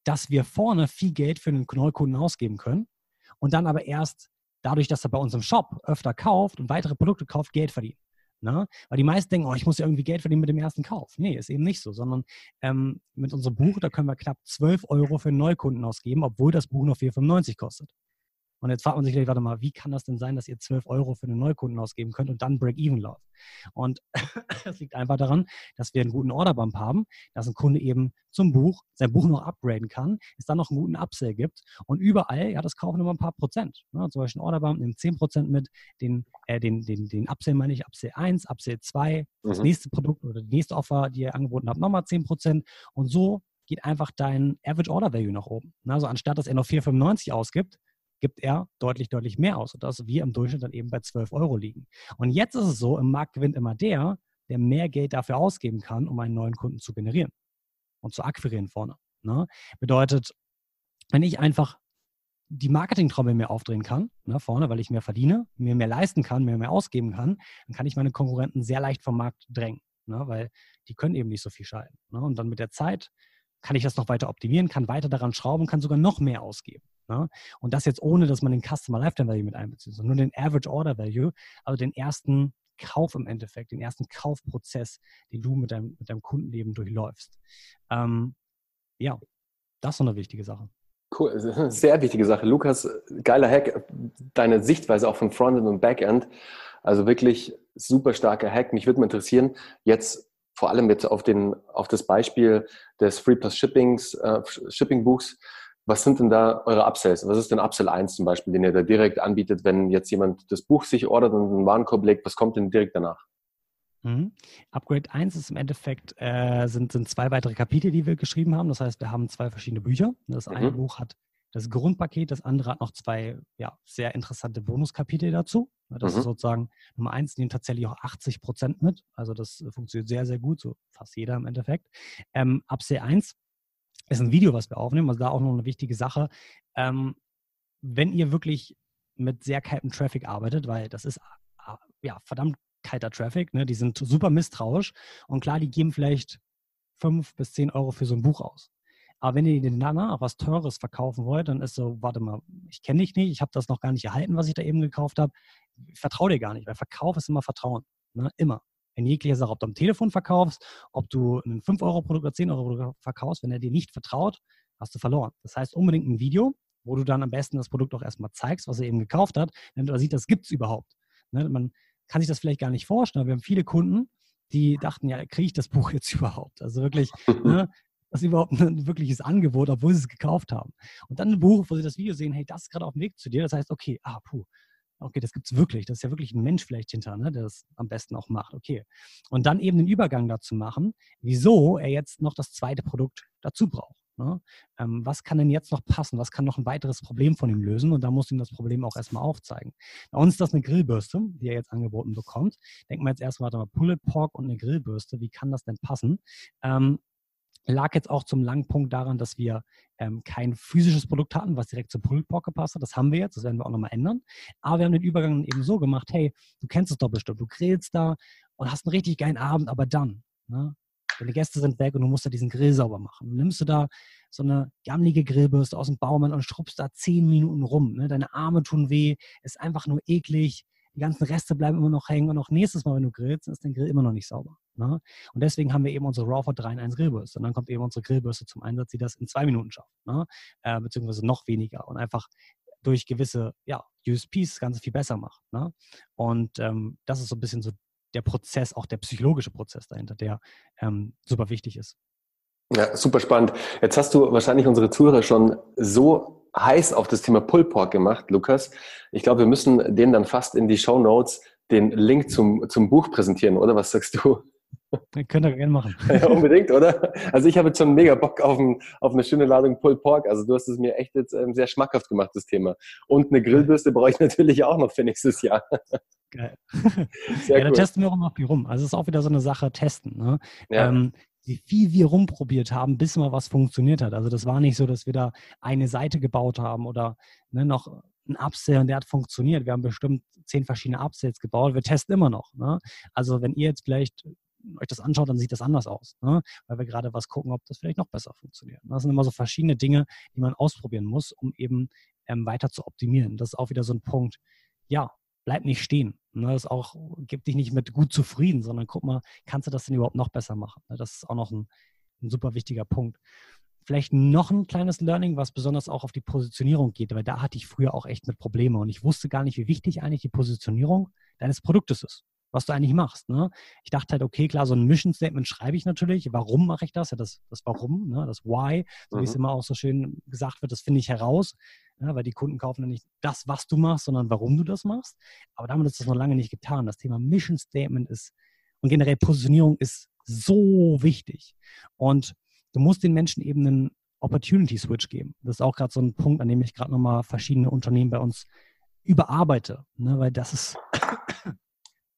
Speaker 2: dass wir vorne viel Geld für einen Neukunden ausgeben können und dann aber erst dadurch, dass er bei uns im Shop öfter kauft und weitere Produkte kauft, Geld verdienen. Ne? Weil die meisten denken, oh, ich muss ja irgendwie Geld verdienen mit dem ersten Kauf. Nee, ist eben nicht so, sondern ähm, mit unserem Buch, da können wir knapp 12 Euro für einen Neukunden ausgeben, obwohl das Buch noch 4,95 kostet. Und jetzt fragt man sich gleich, warte mal, wie kann das denn sein, dass ihr 12 Euro für einen Neukunden ausgeben könnt und dann Break-Even läuft? Und <clears throat> das liegt einfach daran, dass wir einen guten Orderbump haben, dass ein Kunde eben zum Buch sein Buch noch upgraden kann, es dann noch einen guten Upsell gibt und überall, ja, das kaufen immer ein paar Prozent. Ne? Zum Beispiel ein Orderbump nimmt 10 Prozent mit, den, äh, den, den, den Upsell meine ich, Upsell 1, Upsell 2, mhm. das nächste Produkt oder die nächste Offer, die ihr angeboten habt, nochmal 10 Prozent und so geht einfach dein Average Order Value nach oben. Also anstatt dass er noch 4,95 ausgibt, gibt er deutlich, deutlich mehr aus, sodass wir im Durchschnitt dann eben bei 12 Euro liegen. Und jetzt ist es so, im Markt gewinnt immer der, der mehr Geld dafür ausgeben kann, um einen neuen Kunden zu generieren und zu akquirieren vorne. Ne? Bedeutet, wenn ich einfach die Marketingtrommel mehr aufdrehen kann, ne, vorne, weil ich mehr verdiene, mir mehr leisten kann, mir mehr ausgeben kann, dann kann ich meine Konkurrenten sehr leicht vom Markt drängen, ne, weil die können eben nicht so viel schalten. Ne? Und dann mit der Zeit kann ich das noch weiter optimieren, kann weiter daran schrauben, kann sogar noch mehr ausgeben. Ne? Und das jetzt ohne, dass man den Customer Lifetime Value mit einbezieht, sondern nur den Average Order Value, also den ersten Kauf im Endeffekt, den ersten Kaufprozess, den du mit deinem, mit deinem Kundenleben durchläufst. Ähm, ja, das ist so eine wichtige Sache.
Speaker 1: Cool, sehr wichtige Sache. Lukas, geiler Hack, deine Sichtweise auch von Frontend und Backend. Also wirklich super starker Hack. Mich würde mal interessieren, jetzt vor allem jetzt auf, den, auf das Beispiel des Free Plus Shippings, äh, Shipping Buchs, was sind denn da eure Upsells? Was ist denn Upsell 1 zum Beispiel, den ihr da direkt anbietet, wenn jetzt jemand das Buch sich ordert und einen Warenkorb legt? Was kommt denn direkt danach?
Speaker 2: Mhm. Upgrade 1 ist im Endeffekt, äh, sind, sind zwei weitere Kapitel, die wir geschrieben haben. Das heißt, wir haben zwei verschiedene Bücher. Das eine mhm. Buch hat das Grundpaket, das andere hat noch zwei ja, sehr interessante Bonuskapitel dazu. Das mhm. ist sozusagen Nummer eins, nehmen tatsächlich auch 80 Prozent mit. Also das funktioniert sehr, sehr gut, so fast jeder im Endeffekt. Ähm, ab C1 ist ein Video, was wir aufnehmen, also da auch noch eine wichtige Sache. Ähm, wenn ihr wirklich mit sehr kaltem Traffic arbeitet, weil das ist ah, ja verdammt kalter Traffic, ne? die sind super misstrauisch und klar, die geben vielleicht fünf bis zehn Euro für so ein Buch aus. Aber wenn ihr den danach was Teures verkaufen wollt, dann ist so, warte mal, ich kenne dich nicht, ich habe das noch gar nicht erhalten, was ich da eben gekauft habe. Vertraue dir gar nicht, weil Verkauf ist immer Vertrauen. Ne? Immer. In jeglicher Sache, ob du am Telefon verkaufst, ob du ein 5-Euro-Produkt oder 10-Euro-Produkt verkaufst, wenn er dir nicht vertraut, hast du verloren. Das heißt, unbedingt ein Video, wo du dann am besten das Produkt auch erstmal zeigst, was er eben gekauft hat, wenn du sieht, das gibt es überhaupt. Ne? Man kann sich das vielleicht gar nicht vorstellen, aber wir haben viele Kunden, die dachten, ja, kriege ich das Buch jetzt <laughs> überhaupt? Also wirklich, ne, <laughs> das ist überhaupt ein wirkliches Angebot, obwohl sie es gekauft haben. Und dann ein Buch, wo sie das Video sehen, hey, das ist gerade auf dem Weg zu dir. Das heißt, okay, ah, puh, okay, das gibt es wirklich. Das ist ja wirklich ein Mensch vielleicht hinter, ne, der das am besten auch macht. Okay. Und dann eben den Übergang dazu machen, wieso er jetzt noch das zweite Produkt dazu braucht. Ne? Ähm, was kann denn jetzt noch passen? Was kann noch ein weiteres Problem von ihm lösen? Und da muss ihm das Problem auch erstmal aufzeigen. Bei uns ist das eine Grillbürste, die er jetzt angeboten bekommt. Denken wir jetzt erstmal, warte mal, Pulled Pork und eine Grillbürste, wie kann das denn passen? Ähm, lag jetzt auch zum langen Punkt daran, dass wir ähm, kein physisches Produkt hatten, was direkt zum Pulled Pork gepasst hat. Das haben wir jetzt, das werden wir auch nochmal ändern. Aber wir haben den Übergang eben so gemacht, hey, du kennst es doch bestimmt, du grillst da und hast einen richtig geilen Abend, aber dann, ne? deine Gäste sind weg und du musst da diesen Grill sauber machen. Dann nimmst du da so eine gammelige Grillbürste aus dem Baumann und schrubbst da zehn Minuten rum. Ne? Deine Arme tun weh, ist einfach nur eklig die ganzen Reste bleiben immer noch hängen und auch nächstes Mal, wenn du grillst, ist dein Grill immer noch nicht sauber. Ne? Und deswegen haben wir eben unsere Rawford 3 in 1 Grillbürste. Und dann kommt eben unsere Grillbürste zum Einsatz, die das in zwei Minuten schafft, ne? äh, beziehungsweise noch weniger und einfach durch gewisse ja, USPs das Ganze viel besser macht. Ne? Und ähm, das ist so ein bisschen so der Prozess, auch der psychologische Prozess dahinter, der ähm, super wichtig ist.
Speaker 1: Ja, super spannend. Jetzt hast du wahrscheinlich unsere Zuhörer schon so heiß auf das Thema Pulled Pork gemacht, Lukas. Ich glaube, wir müssen denen dann fast in die Show Notes den Link zum, zum Buch präsentieren, oder? Was sagst du?
Speaker 2: Könnt ihr gerne machen. <laughs>
Speaker 1: Ja, unbedingt, oder? Also ich habe jetzt schon mega Bock auf, ein, auf eine schöne Ladung Pulled Pork. Also du hast es mir echt jetzt ähm, sehr schmackhaft gemacht, das Thema. Und eine Grillbürste brauche ich <laughs> natürlich auch noch für nächstes Jahr.
Speaker 2: Geil. <laughs> Sehr ja, cool. da testen wir auch immer viel rum. Also es ist auch wieder so eine Sache, testen. Ne? Ja. Ähm, wie viel wir rumprobiert haben, bis mal was funktioniert hat. Also das war nicht so, dass wir da eine Seite gebaut haben oder ne, noch ein Upsell und der hat funktioniert. Wir haben bestimmt zehn verschiedene Upsells gebaut. Wir testen immer noch. Ne? Also wenn ihr jetzt vielleicht euch das anschaut, dann sieht das anders aus, ne? weil wir gerade was gucken, ob das vielleicht noch besser funktioniert. Das sind immer so verschiedene Dinge, die man ausprobieren muss, um eben ähm, weiter zu optimieren. Das ist auch wieder so ein Punkt. Ja, bleib nicht stehen. Ne? Das auch, gib dich nicht mit gut zufrieden, sondern guck mal, kannst du das denn überhaupt noch besser machen? Ne? Das ist auch noch ein, ein super wichtiger Punkt. Vielleicht noch ein kleines Learning, was besonders auch auf die Positionierung geht, weil da hatte ich früher auch echt mit Probleme und ich wusste gar nicht, wie wichtig eigentlich die Positionierung deines Produktes ist, was du eigentlich machst. Ne? Ich dachte halt, okay, klar, so ein Mission Statement schreibe ich natürlich. Warum mache ich das? Ja, das, das Warum, ne? das Why, so mhm. wie es mhm. immer auch so schön gesagt wird, das finde ich heraus, ja, weil die Kunden kaufen dann nicht das, was du machst, sondern warum du das machst. Aber damit ist das noch lange nicht getan. Das Thema Mission Statement ist und generell Positionierung ist so wichtig. Und du musst den Menschen eben einen Opportunity Switch geben. Das ist auch gerade so ein Punkt, an dem ich gerade nochmal verschiedene Unternehmen bei uns überarbeite, ne, weil das ist,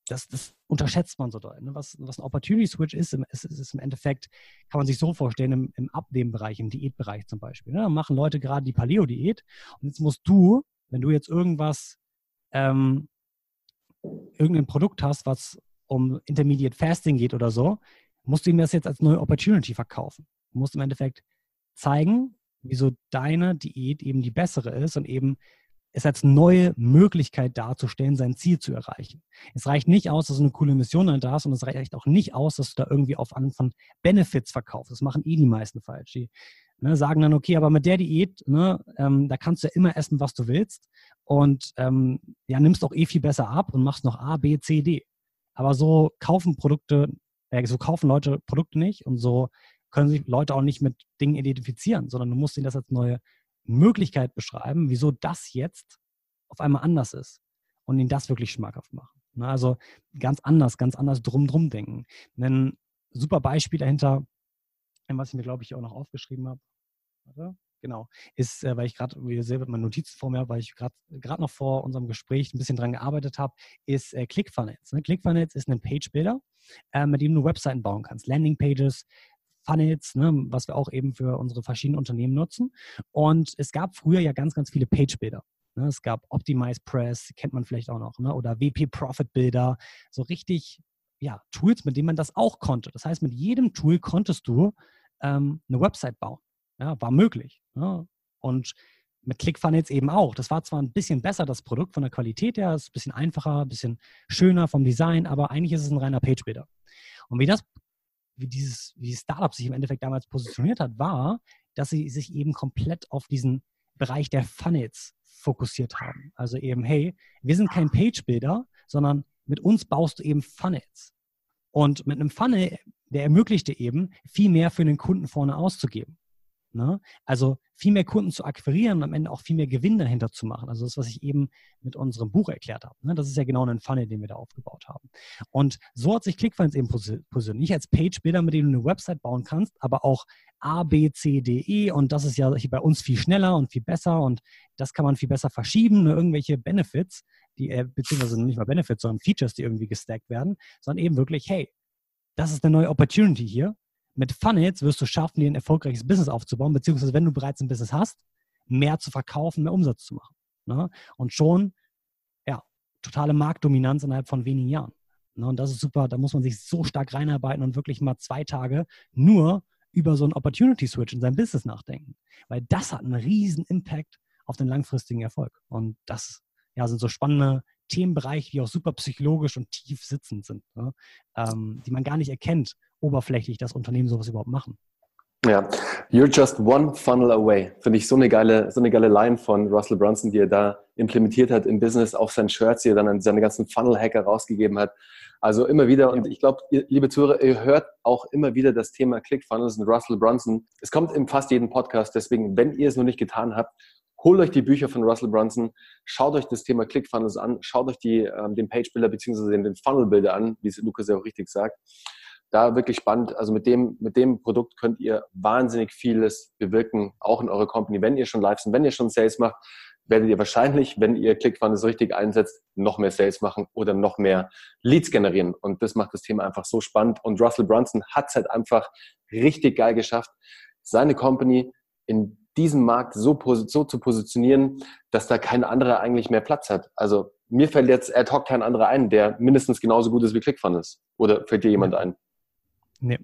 Speaker 2: das, das unterschätzt man so doll. Ne? Was, was ein Opportunity Switch ist, ist, ist im Endeffekt, kann man sich so vorstellen, im, im Abnehmbereich, im Diätbereich zum Beispiel. Ne? Da machen Leute gerade die Paleo-Diät und jetzt musst du, wenn du jetzt irgendwas, ähm, irgendein Produkt hast, was um Intermediate Fasting geht oder so, musst du ihm das jetzt als neue Opportunity verkaufen. Du musst im Endeffekt zeigen, wieso deine Diät eben die bessere ist und eben es als neue Möglichkeit darzustellen, sein Ziel zu erreichen. Es reicht nicht aus, dass du eine coole Mission da hast und es reicht auch nicht aus, dass du da irgendwie auf an von Benefits verkaufst. Das machen eh die meisten falsch. Die ne, sagen dann, okay, aber mit der Diät, ne, ähm, da kannst du ja immer essen, was du willst und ähm, ja, nimmst auch eh viel besser ab und machst noch A, B, C, D. Aber so kaufen Produkte, äh, so kaufen Leute Produkte nicht und so können sich Leute auch nicht mit Dingen identifizieren, sondern du musst ihnen das als neue Möglichkeit beschreiben, wieso das jetzt auf einmal anders ist und ihnen das wirklich schmackhaft machen. Ne, also ganz anders, ganz anders drum drum denken. Ein super Beispiel dahinter, was ich mir glaube ich auch noch aufgeschrieben habe. Genau, ist, äh, weil ich gerade, wie ihr seht, meine Notizen vor mir habe, weil ich gerade noch vor unserem Gespräch ein bisschen dran gearbeitet habe, ist äh, ClickFunnels. Ne? ClickFunnels ist ein Page-Builder, äh, mit dem du Webseiten bauen kannst. Landing-Pages, Funnels, ne, was wir auch eben für unsere verschiedenen Unternehmen nutzen. Und es gab früher ja ganz, ganz viele Page-Builder. Ne? Es gab Optimize Press, kennt man vielleicht auch noch, ne? oder WP Profit Builder, so richtig ja, Tools, mit denen man das auch konnte. Das heißt, mit jedem Tool konntest du ähm, eine Website bauen. Ja, war möglich. Ja. Und mit ClickFunnels eben auch. Das war zwar ein bisschen besser, das Produkt von der Qualität her, ist ein bisschen einfacher, ein bisschen schöner vom Design, aber eigentlich ist es ein reiner Page-Builder. Und wie das, wie dieses, wie Startup sich im Endeffekt damals positioniert hat, war, dass sie sich eben komplett auf diesen Bereich der Funnels fokussiert haben. Also eben, hey, wir sind kein Page-Builder, sondern mit uns baust du eben Funnels. Und mit einem Funnel, der ermöglicht dir eben, viel mehr für den Kunden vorne auszugeben. Ne? Also viel mehr Kunden zu akquirieren und am Ende auch viel mehr Gewinn dahinter zu machen. Also das, was ich eben mit unserem Buch erklärt habe. Ne? Das ist ja genau ein Funnel, den wir da aufgebaut haben. Und so hat sich ClickFunnels eben positioniert. Nicht als Page-Builder, mit dem du eine Website bauen kannst, aber auch A, B, C, D, E. Und das ist ja bei uns viel schneller und viel besser und das kann man viel besser verschieben. Nur irgendwelche Benefits, die, äh, beziehungsweise nicht mal Benefits, sondern Features, die irgendwie gestackt werden, sondern eben wirklich, hey, das ist eine neue Opportunity hier mit Funnels wirst du schaffen, dir ein erfolgreiches Business aufzubauen, beziehungsweise wenn du bereits ein Business hast, mehr zu verkaufen, mehr Umsatz zu machen. Ne? Und schon, ja, totale Marktdominanz innerhalb von wenigen Jahren. Ne? Und das ist super, da muss man sich so stark reinarbeiten und wirklich mal zwei Tage nur über so einen Opportunity Switch in seinem Business nachdenken. Weil das hat einen riesen Impact auf den langfristigen Erfolg. Und das ja, sind so spannende Themenbereiche, die auch super psychologisch und tief sitzend sind, ne? ähm, die man gar nicht erkennt, oberflächlich das Unternehmen sowas überhaupt machen.
Speaker 1: Ja, you're just one funnel away. Finde ich so eine geile, so eine geile Line von Russell Brunson, die er da implementiert hat im Business auf sein Shirts, die er dann an seine ganzen Funnel-Hacker rausgegeben hat. Also immer wieder, und ich glaube, liebe Zuhörer, ihr hört auch immer wieder das Thema ClickFunnels und Russell Brunson. Es kommt in fast jedem Podcast, deswegen, wenn ihr es noch nicht getan habt, holt euch die Bücher von Russell Brunson, schaut euch das Thema ClickFunnels an, schaut euch die, ähm, den Page-Builder bzw. den, den Funnel-Builder an, wie es Lukas ja auch richtig sagt da wirklich spannend. Also mit dem, mit dem Produkt könnt ihr wahnsinnig vieles bewirken, auch in eurer Company. Wenn ihr schon live sind, wenn ihr schon Sales macht, werdet ihr wahrscheinlich, wenn ihr ClickFunnels richtig einsetzt, noch mehr Sales machen oder noch mehr Leads generieren. Und das macht das Thema einfach so spannend. Und Russell Brunson hat es halt einfach richtig geil geschafft, seine Company in diesem Markt so, so zu positionieren, dass da kein anderer eigentlich mehr Platz hat. Also mir fällt jetzt ad hoc kein anderer ein, der mindestens genauso gut ist wie ClickFunnels. Oder fällt dir jemand ein?
Speaker 2: Nee,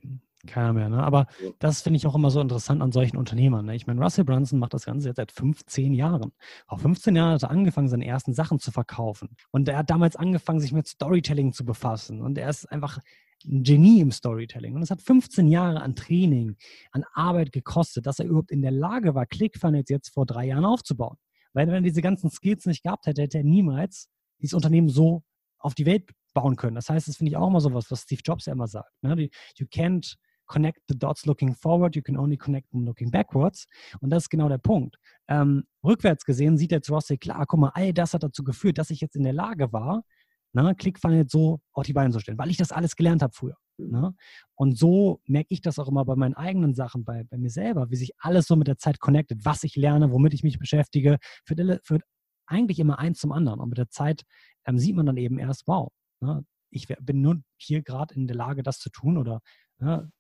Speaker 2: keiner mehr. Ne? Aber ja. das finde ich auch immer so interessant an solchen Unternehmern. Ne? Ich meine, Russell Brunson macht das Ganze jetzt seit 15 Jahren. Vor 15 Jahren hat er angefangen, seine ersten Sachen zu verkaufen. Und er hat damals angefangen, sich mit Storytelling zu befassen. Und er ist einfach ein Genie im Storytelling. Und es hat 15 Jahre an Training, an Arbeit gekostet, dass er überhaupt in der Lage war, ClickFunnels jetzt vor drei Jahren aufzubauen. Weil wenn er diese ganzen Skills nicht gehabt hätte, hätte er niemals dieses Unternehmen so auf die Welt bauen können. Das heißt, das finde ich auch immer so was, was Steve Jobs ja immer sagt. Ne? You can't connect the dots looking forward, you can only connect them looking backwards. Und das ist genau der Punkt. Ähm, rückwärts gesehen sieht jetzt Rossi, klar, guck mal, all das hat dazu geführt, dass ich jetzt in der Lage war, ne, ClickFunnels so auf die Beine zu stellen, weil ich das alles gelernt habe früher. Ne? Und so merke ich das auch immer bei meinen eigenen Sachen, bei, bei mir selber, wie sich alles so mit der Zeit connectet, was ich lerne, womit ich mich beschäftige, führt, führt eigentlich immer eins zum anderen. Und mit der Zeit ähm, sieht man dann eben erst, wow, ne, ich bin nur hier gerade in der Lage, das zu tun oder ne,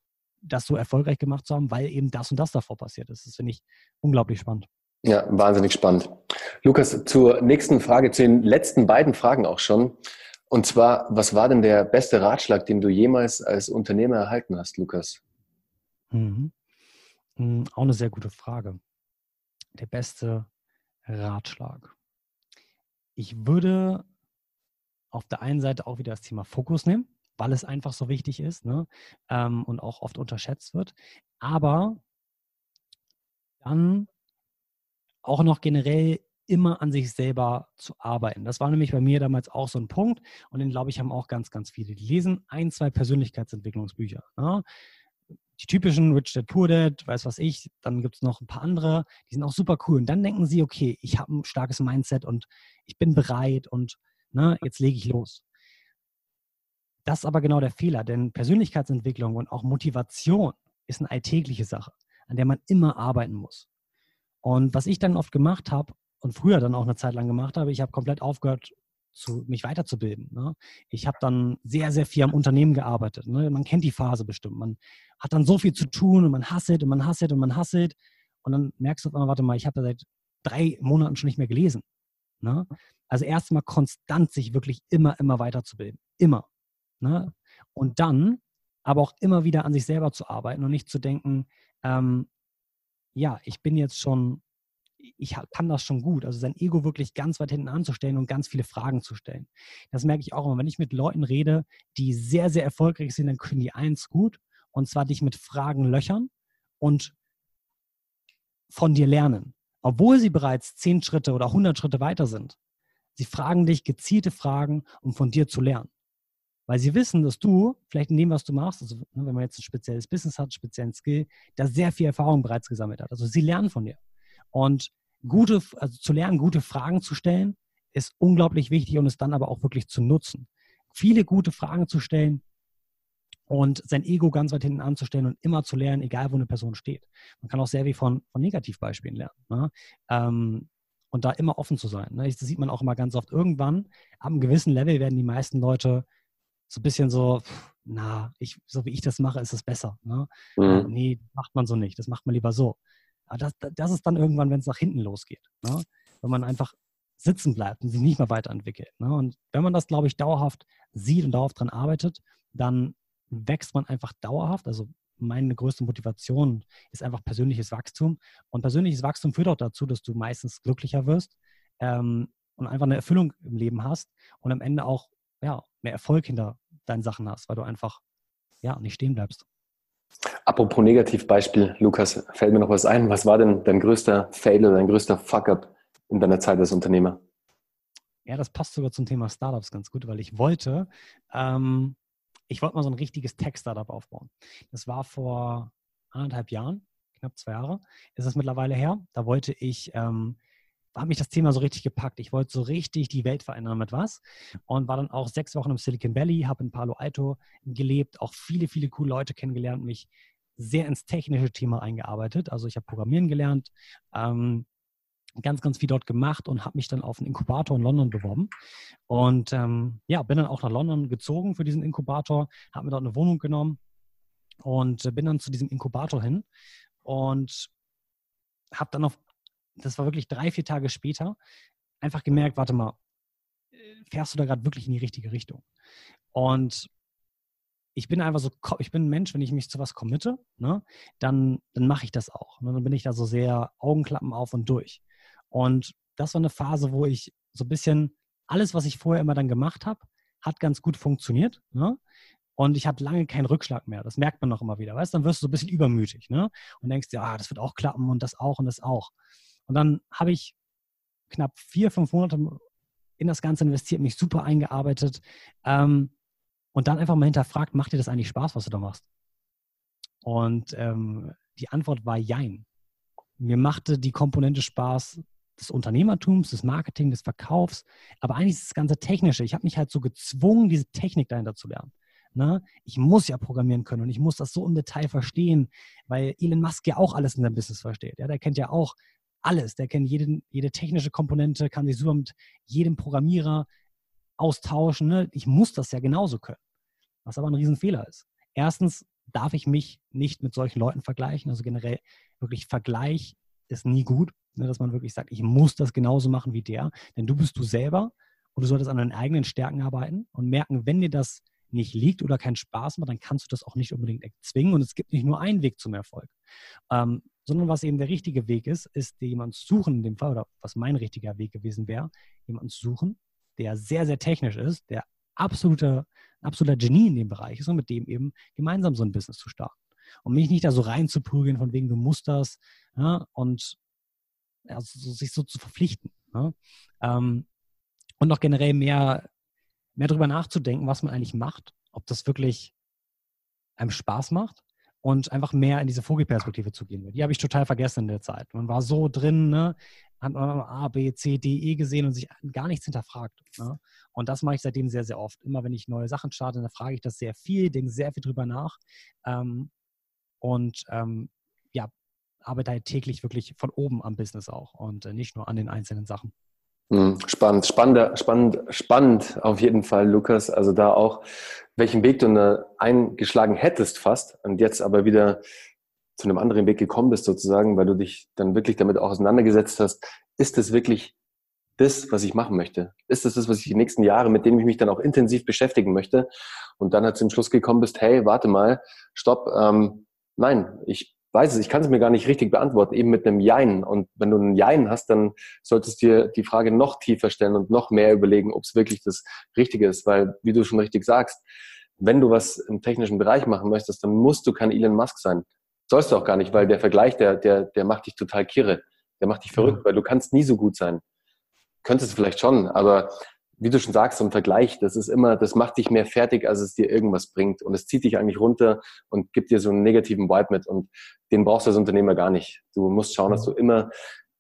Speaker 2: das so erfolgreich gemacht zu haben, weil eben das und das davor passiert ist. Das finde ich unglaublich spannend.
Speaker 1: Ja, wahnsinnig spannend. Lukas, zur nächsten Frage, zu den letzten beiden Fragen auch schon. Und zwar, was war denn der beste Ratschlag, den du jemals als Unternehmer erhalten hast, Lukas?
Speaker 2: Mhm. Mhm, auch eine sehr gute Frage. Der beste Ratschlag. Ich würde auf der einen Seite auch wieder das Thema Fokus nehmen weil es einfach so wichtig ist ne? ähm, und auch oft unterschätzt wird. Aber dann auch noch generell immer an sich selber zu arbeiten. Das war nämlich bei mir damals auch so ein Punkt und den, glaube ich, haben auch ganz, ganz viele. Die lesen ein, zwei Persönlichkeitsentwicklungsbücher. Ne? Die typischen Rich Dad Poor Dad, weiß was ich, dann gibt es noch ein paar andere, die sind auch super cool. Und dann denken sie, okay, ich habe ein starkes Mindset und ich bin bereit und ne, jetzt lege ich los. Das ist aber genau der Fehler, denn Persönlichkeitsentwicklung und auch Motivation ist eine alltägliche Sache, an der man immer arbeiten muss. Und was ich dann oft gemacht habe und früher dann auch eine Zeit lang gemacht habe, ich habe komplett aufgehört, zu, mich weiterzubilden. Ne? Ich habe dann sehr, sehr viel am Unternehmen gearbeitet. Ne? Man kennt die Phase bestimmt. Man hat dann so viel zu tun und man hasselt und man hasselt und man hasselt. Und dann merkst du einmal, warte mal, ich habe seit drei Monaten schon nicht mehr gelesen. Ne? Also erstmal konstant sich wirklich immer, immer weiterzubilden. Immer. Ne? Und dann aber auch immer wieder an sich selber zu arbeiten und nicht zu denken, ähm, ja, ich bin jetzt schon, ich kann das schon gut. Also sein Ego wirklich ganz weit hinten anzustellen und ganz viele Fragen zu stellen. Das merke ich auch immer. Wenn ich mit Leuten rede, die sehr, sehr erfolgreich sind, dann können die eins gut. Und zwar dich mit Fragen löchern und von dir lernen. Obwohl sie bereits zehn Schritte oder hundert Schritte weiter sind. Sie fragen dich gezielte Fragen, um von dir zu lernen. Weil sie wissen, dass du, vielleicht in dem, was du machst, also ne, wenn man jetzt ein spezielles Business hat, einen speziellen Skill, da sehr viel Erfahrung bereits gesammelt hat. Also sie lernen von dir. Und gute, also zu lernen, gute Fragen zu stellen, ist unglaublich wichtig und es dann aber auch wirklich zu nutzen. Viele gute Fragen zu stellen und sein Ego ganz weit hinten anzustellen und immer zu lernen, egal wo eine Person steht. Man kann auch sehr viel von, von Negativbeispielen lernen. Ne? Ähm, und da immer offen zu sein. Ne? Das sieht man auch immer ganz oft. Irgendwann, ab einem gewissen Level, werden die meisten Leute so ein bisschen so, na, ich, so wie ich das mache, ist es besser. Ne? Mhm. Nee, macht man so nicht. Das macht man lieber so. Aber das, das ist dann irgendwann, wenn es nach hinten losgeht. Ne? Wenn man einfach sitzen bleibt und sich nicht mehr weiterentwickelt. Ne? Und wenn man das, glaube ich, dauerhaft sieht und dauerhaft daran arbeitet, dann wächst man einfach dauerhaft. Also meine größte Motivation ist einfach persönliches Wachstum. Und persönliches Wachstum führt auch dazu, dass du meistens glücklicher wirst ähm, und einfach eine Erfüllung im Leben hast und am Ende auch ja, mehr Erfolg hinter deinen Sachen hast, weil du einfach ja, nicht stehen bleibst.
Speaker 1: Apropos Negativbeispiel, Lukas, fällt mir noch was ein. Was war denn dein größter Fail oder dein größter Fuck-up in deiner Zeit als Unternehmer?
Speaker 2: Ja, das passt sogar zum Thema Startups ganz gut, weil ich wollte, ähm, ich wollte mal so ein richtiges Tech-Startup aufbauen. Das war vor anderthalb Jahren, knapp zwei Jahre, ist es mittlerweile her. Da wollte ich ähm, hat mich das Thema so richtig gepackt. Ich wollte so richtig die Welt verändern mit was und war dann auch sechs Wochen im Silicon Valley, habe in Palo Alto gelebt, auch viele, viele coole Leute kennengelernt, mich sehr ins technische Thema eingearbeitet. Also ich habe Programmieren gelernt, ähm, ganz, ganz viel dort gemacht und habe mich dann auf einen Inkubator in London beworben. Und ähm, ja, bin dann auch nach London gezogen für diesen Inkubator, habe mir dort eine Wohnung genommen und bin dann zu diesem Inkubator hin und habe dann auf das war wirklich drei, vier Tage später, einfach gemerkt, warte mal, fährst du da gerade wirklich in die richtige Richtung? Und ich bin einfach so, ich bin ein Mensch, wenn ich mich zu was committe, ne, dann, dann mache ich das auch. Ne? Dann bin ich da so sehr Augenklappen auf und durch. Und das war eine Phase, wo ich so ein bisschen alles, was ich vorher immer dann gemacht habe, hat ganz gut funktioniert. Ne? und ich hatte lange keinen Rückschlag mehr. Das merkt man noch immer wieder. Weißt dann wirst du so ein bisschen übermütig ne? und denkst dir, ah, das wird auch klappen und das auch und das auch. Und dann habe ich knapp vier, fünf Monate in das Ganze investiert, mich super eingearbeitet ähm, und dann einfach mal hinterfragt, macht dir das eigentlich Spaß, was du da machst? Und ähm, die Antwort war Jein. Mir machte die Komponente Spaß des Unternehmertums, des Marketing, des Verkaufs, aber eigentlich ist das ganze Technische. Ich habe mich halt so gezwungen, diese Technik dahinter zu lernen. Ne? Ich muss ja programmieren können und ich muss das so im Detail verstehen, weil Elon Musk ja auch alles in seinem Business versteht. Ja? Der kennt ja auch alles. Der kennt jede, jede technische Komponente, kann sich super mit jedem Programmierer austauschen. Ne? Ich muss das ja genauso können. Was aber ein Riesenfehler ist. Erstens darf ich mich nicht mit solchen Leuten vergleichen. Also generell wirklich Vergleich ist nie gut, ne? dass man wirklich sagt, ich muss das genauso machen wie der. Denn du bist du selber und du solltest an deinen eigenen Stärken arbeiten und merken, wenn dir das nicht liegt oder keinen Spaß macht, dann kannst du das auch nicht unbedingt erzwingen. Und es gibt nicht nur einen Weg zum Erfolg, ähm, sondern was eben der richtige Weg ist, ist jemanden zu suchen in dem Fall, oder was mein richtiger Weg gewesen wäre, jemanden zu suchen, der sehr, sehr technisch ist, der absoluter, absoluter Genie in dem Bereich ist und mit dem eben gemeinsam so ein Business zu starten. Und mich nicht da so reinzuprügeln, von wegen, du musst das ja, und also, sich so zu verpflichten. Ja. Ähm, und noch generell mehr mehr darüber nachzudenken, was man eigentlich macht, ob das wirklich einem Spaß macht und einfach mehr in diese Vogelperspektive zu gehen. Die habe ich total vergessen in der Zeit. Man war so drin, ne, hat man A, B, C, D, E gesehen und sich gar nichts hinterfragt. Ne? Und das mache ich seitdem sehr, sehr oft. Immer wenn ich neue Sachen starte, dann frage ich das sehr viel, denke sehr viel drüber nach ähm, und ähm, ja, arbeite halt täglich wirklich von oben am Business auch und äh, nicht nur an den einzelnen Sachen.
Speaker 1: Hm, spannend, spannend, spannend, spannend auf jeden Fall, Lukas. Also da auch, welchen Weg du eingeschlagen hättest fast und jetzt aber wieder zu einem anderen Weg gekommen bist sozusagen, weil du dich dann wirklich damit auch auseinandergesetzt hast. Ist das wirklich das, was ich machen möchte? Ist das das, was ich die nächsten Jahre, mit dem ich mich dann auch intensiv beschäftigen möchte? Und dann hat zum Schluss gekommen bist, hey, warte mal, stopp, ähm, nein, ich weiß es, ich kann es mir gar nicht richtig beantworten, eben mit einem Jein. Und wenn du einen Jein hast, dann solltest du dir die Frage noch tiefer stellen und noch mehr überlegen, ob es wirklich das Richtige ist. Weil, wie du schon richtig sagst, wenn du was im technischen Bereich machen möchtest, dann musst du kein Elon Musk sein. Sollst du auch gar nicht, weil der Vergleich, der, der, der macht dich total kirre. Der macht dich verrückt, weil du kannst nie so gut sein. Könntest du vielleicht schon, aber wie du schon sagst, so ein Vergleich, das ist immer, das macht dich mehr fertig, als es dir irgendwas bringt. Und es zieht dich eigentlich runter und gibt dir so einen negativen Vibe mit. Und den brauchst du als Unternehmer gar nicht. Du musst schauen, dass du immer,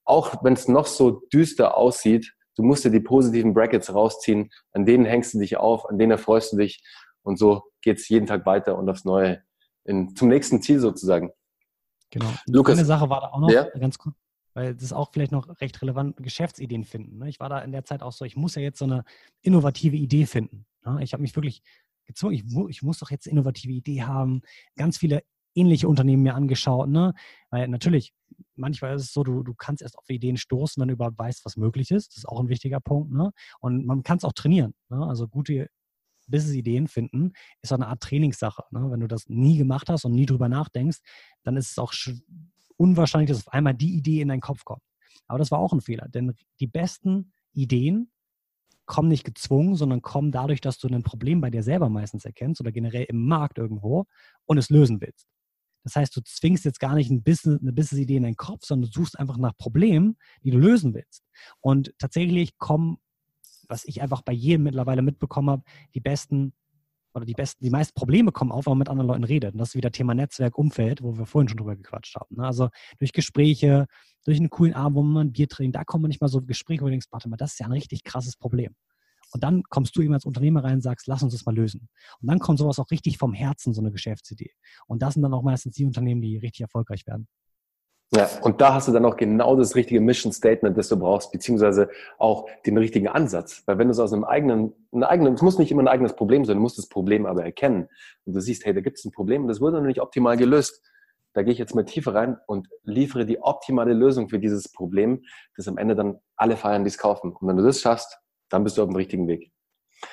Speaker 1: auch wenn es noch so düster aussieht, du musst dir die positiven Brackets rausziehen, an denen hängst du dich auf, an denen erfreust du dich. Und so geht's jeden Tag weiter und aufs Neue. In, zum nächsten Ziel sozusagen.
Speaker 2: Genau. Lukas, eine Sache war da auch noch, ja? ganz kurz weil das ist auch vielleicht noch recht relevant, Geschäftsideen finden. Ne? Ich war da in der Zeit auch so, ich muss ja jetzt so eine innovative Idee finden. Ne? Ich habe mich wirklich gezwungen, ich, ich, muss doch jetzt eine innovative Idee haben. Ganz viele ähnliche Unternehmen mir angeschaut, ne? Weil natürlich, manchmal ist es so, du, du kannst erst auf Ideen stoßen, wenn du überhaupt weißt, was möglich ist. Das ist auch ein wichtiger Punkt, ne? Und man kann es auch trainieren. Ne? Also gute Business-Ideen finden, ist auch eine Art Trainingssache. Ne? Wenn du das nie gemacht hast und nie drüber nachdenkst, dann ist es auch unwahrscheinlich, dass auf einmal die Idee in deinen Kopf kommt. Aber das war auch ein Fehler, denn die besten Ideen kommen nicht gezwungen, sondern kommen dadurch, dass du ein Problem bei dir selber meistens erkennst oder generell im Markt irgendwo und es lösen willst. Das heißt, du zwingst jetzt gar nicht ein Business, eine Business-Idee in deinen Kopf, sondern du suchst einfach nach Problemen, die du lösen willst. Und tatsächlich kommen, was ich einfach bei jedem mittlerweile mitbekommen habe, die besten oder die besten, die meisten Probleme kommen auf, wenn man mit anderen Leuten redet. Und das ist wieder Thema Netzwerk, Umfeld, wo wir vorhin schon drüber gequatscht haben. Ne? Also durch Gespräche, durch einen coolen Abend, wo man ein Bier trinkt, da kommen manchmal so Gespräche, wo du denkst, warte mal, das ist ja ein richtig krasses Problem. Und dann kommst du eben als Unternehmer rein und sagst, lass uns das mal lösen. Und dann kommt sowas auch richtig vom Herzen, so eine Geschäftsidee. Und das sind dann auch meistens die Unternehmen, die richtig erfolgreich werden.
Speaker 1: Ja, und da hast du dann auch genau das richtige Mission Statement, das du brauchst, beziehungsweise auch den richtigen Ansatz. Weil wenn du es aus einem eigenen, einem eigenen, es muss nicht immer ein eigenes Problem sein, du musst das Problem aber erkennen. Und du siehst, hey, da gibt es ein Problem und das wurde noch nicht optimal gelöst. Da gehe ich jetzt mal tiefer rein und liefere die optimale Lösung für dieses Problem, das am Ende dann alle feiern, die es kaufen. Und wenn du das schaffst, dann bist du auf dem richtigen Weg.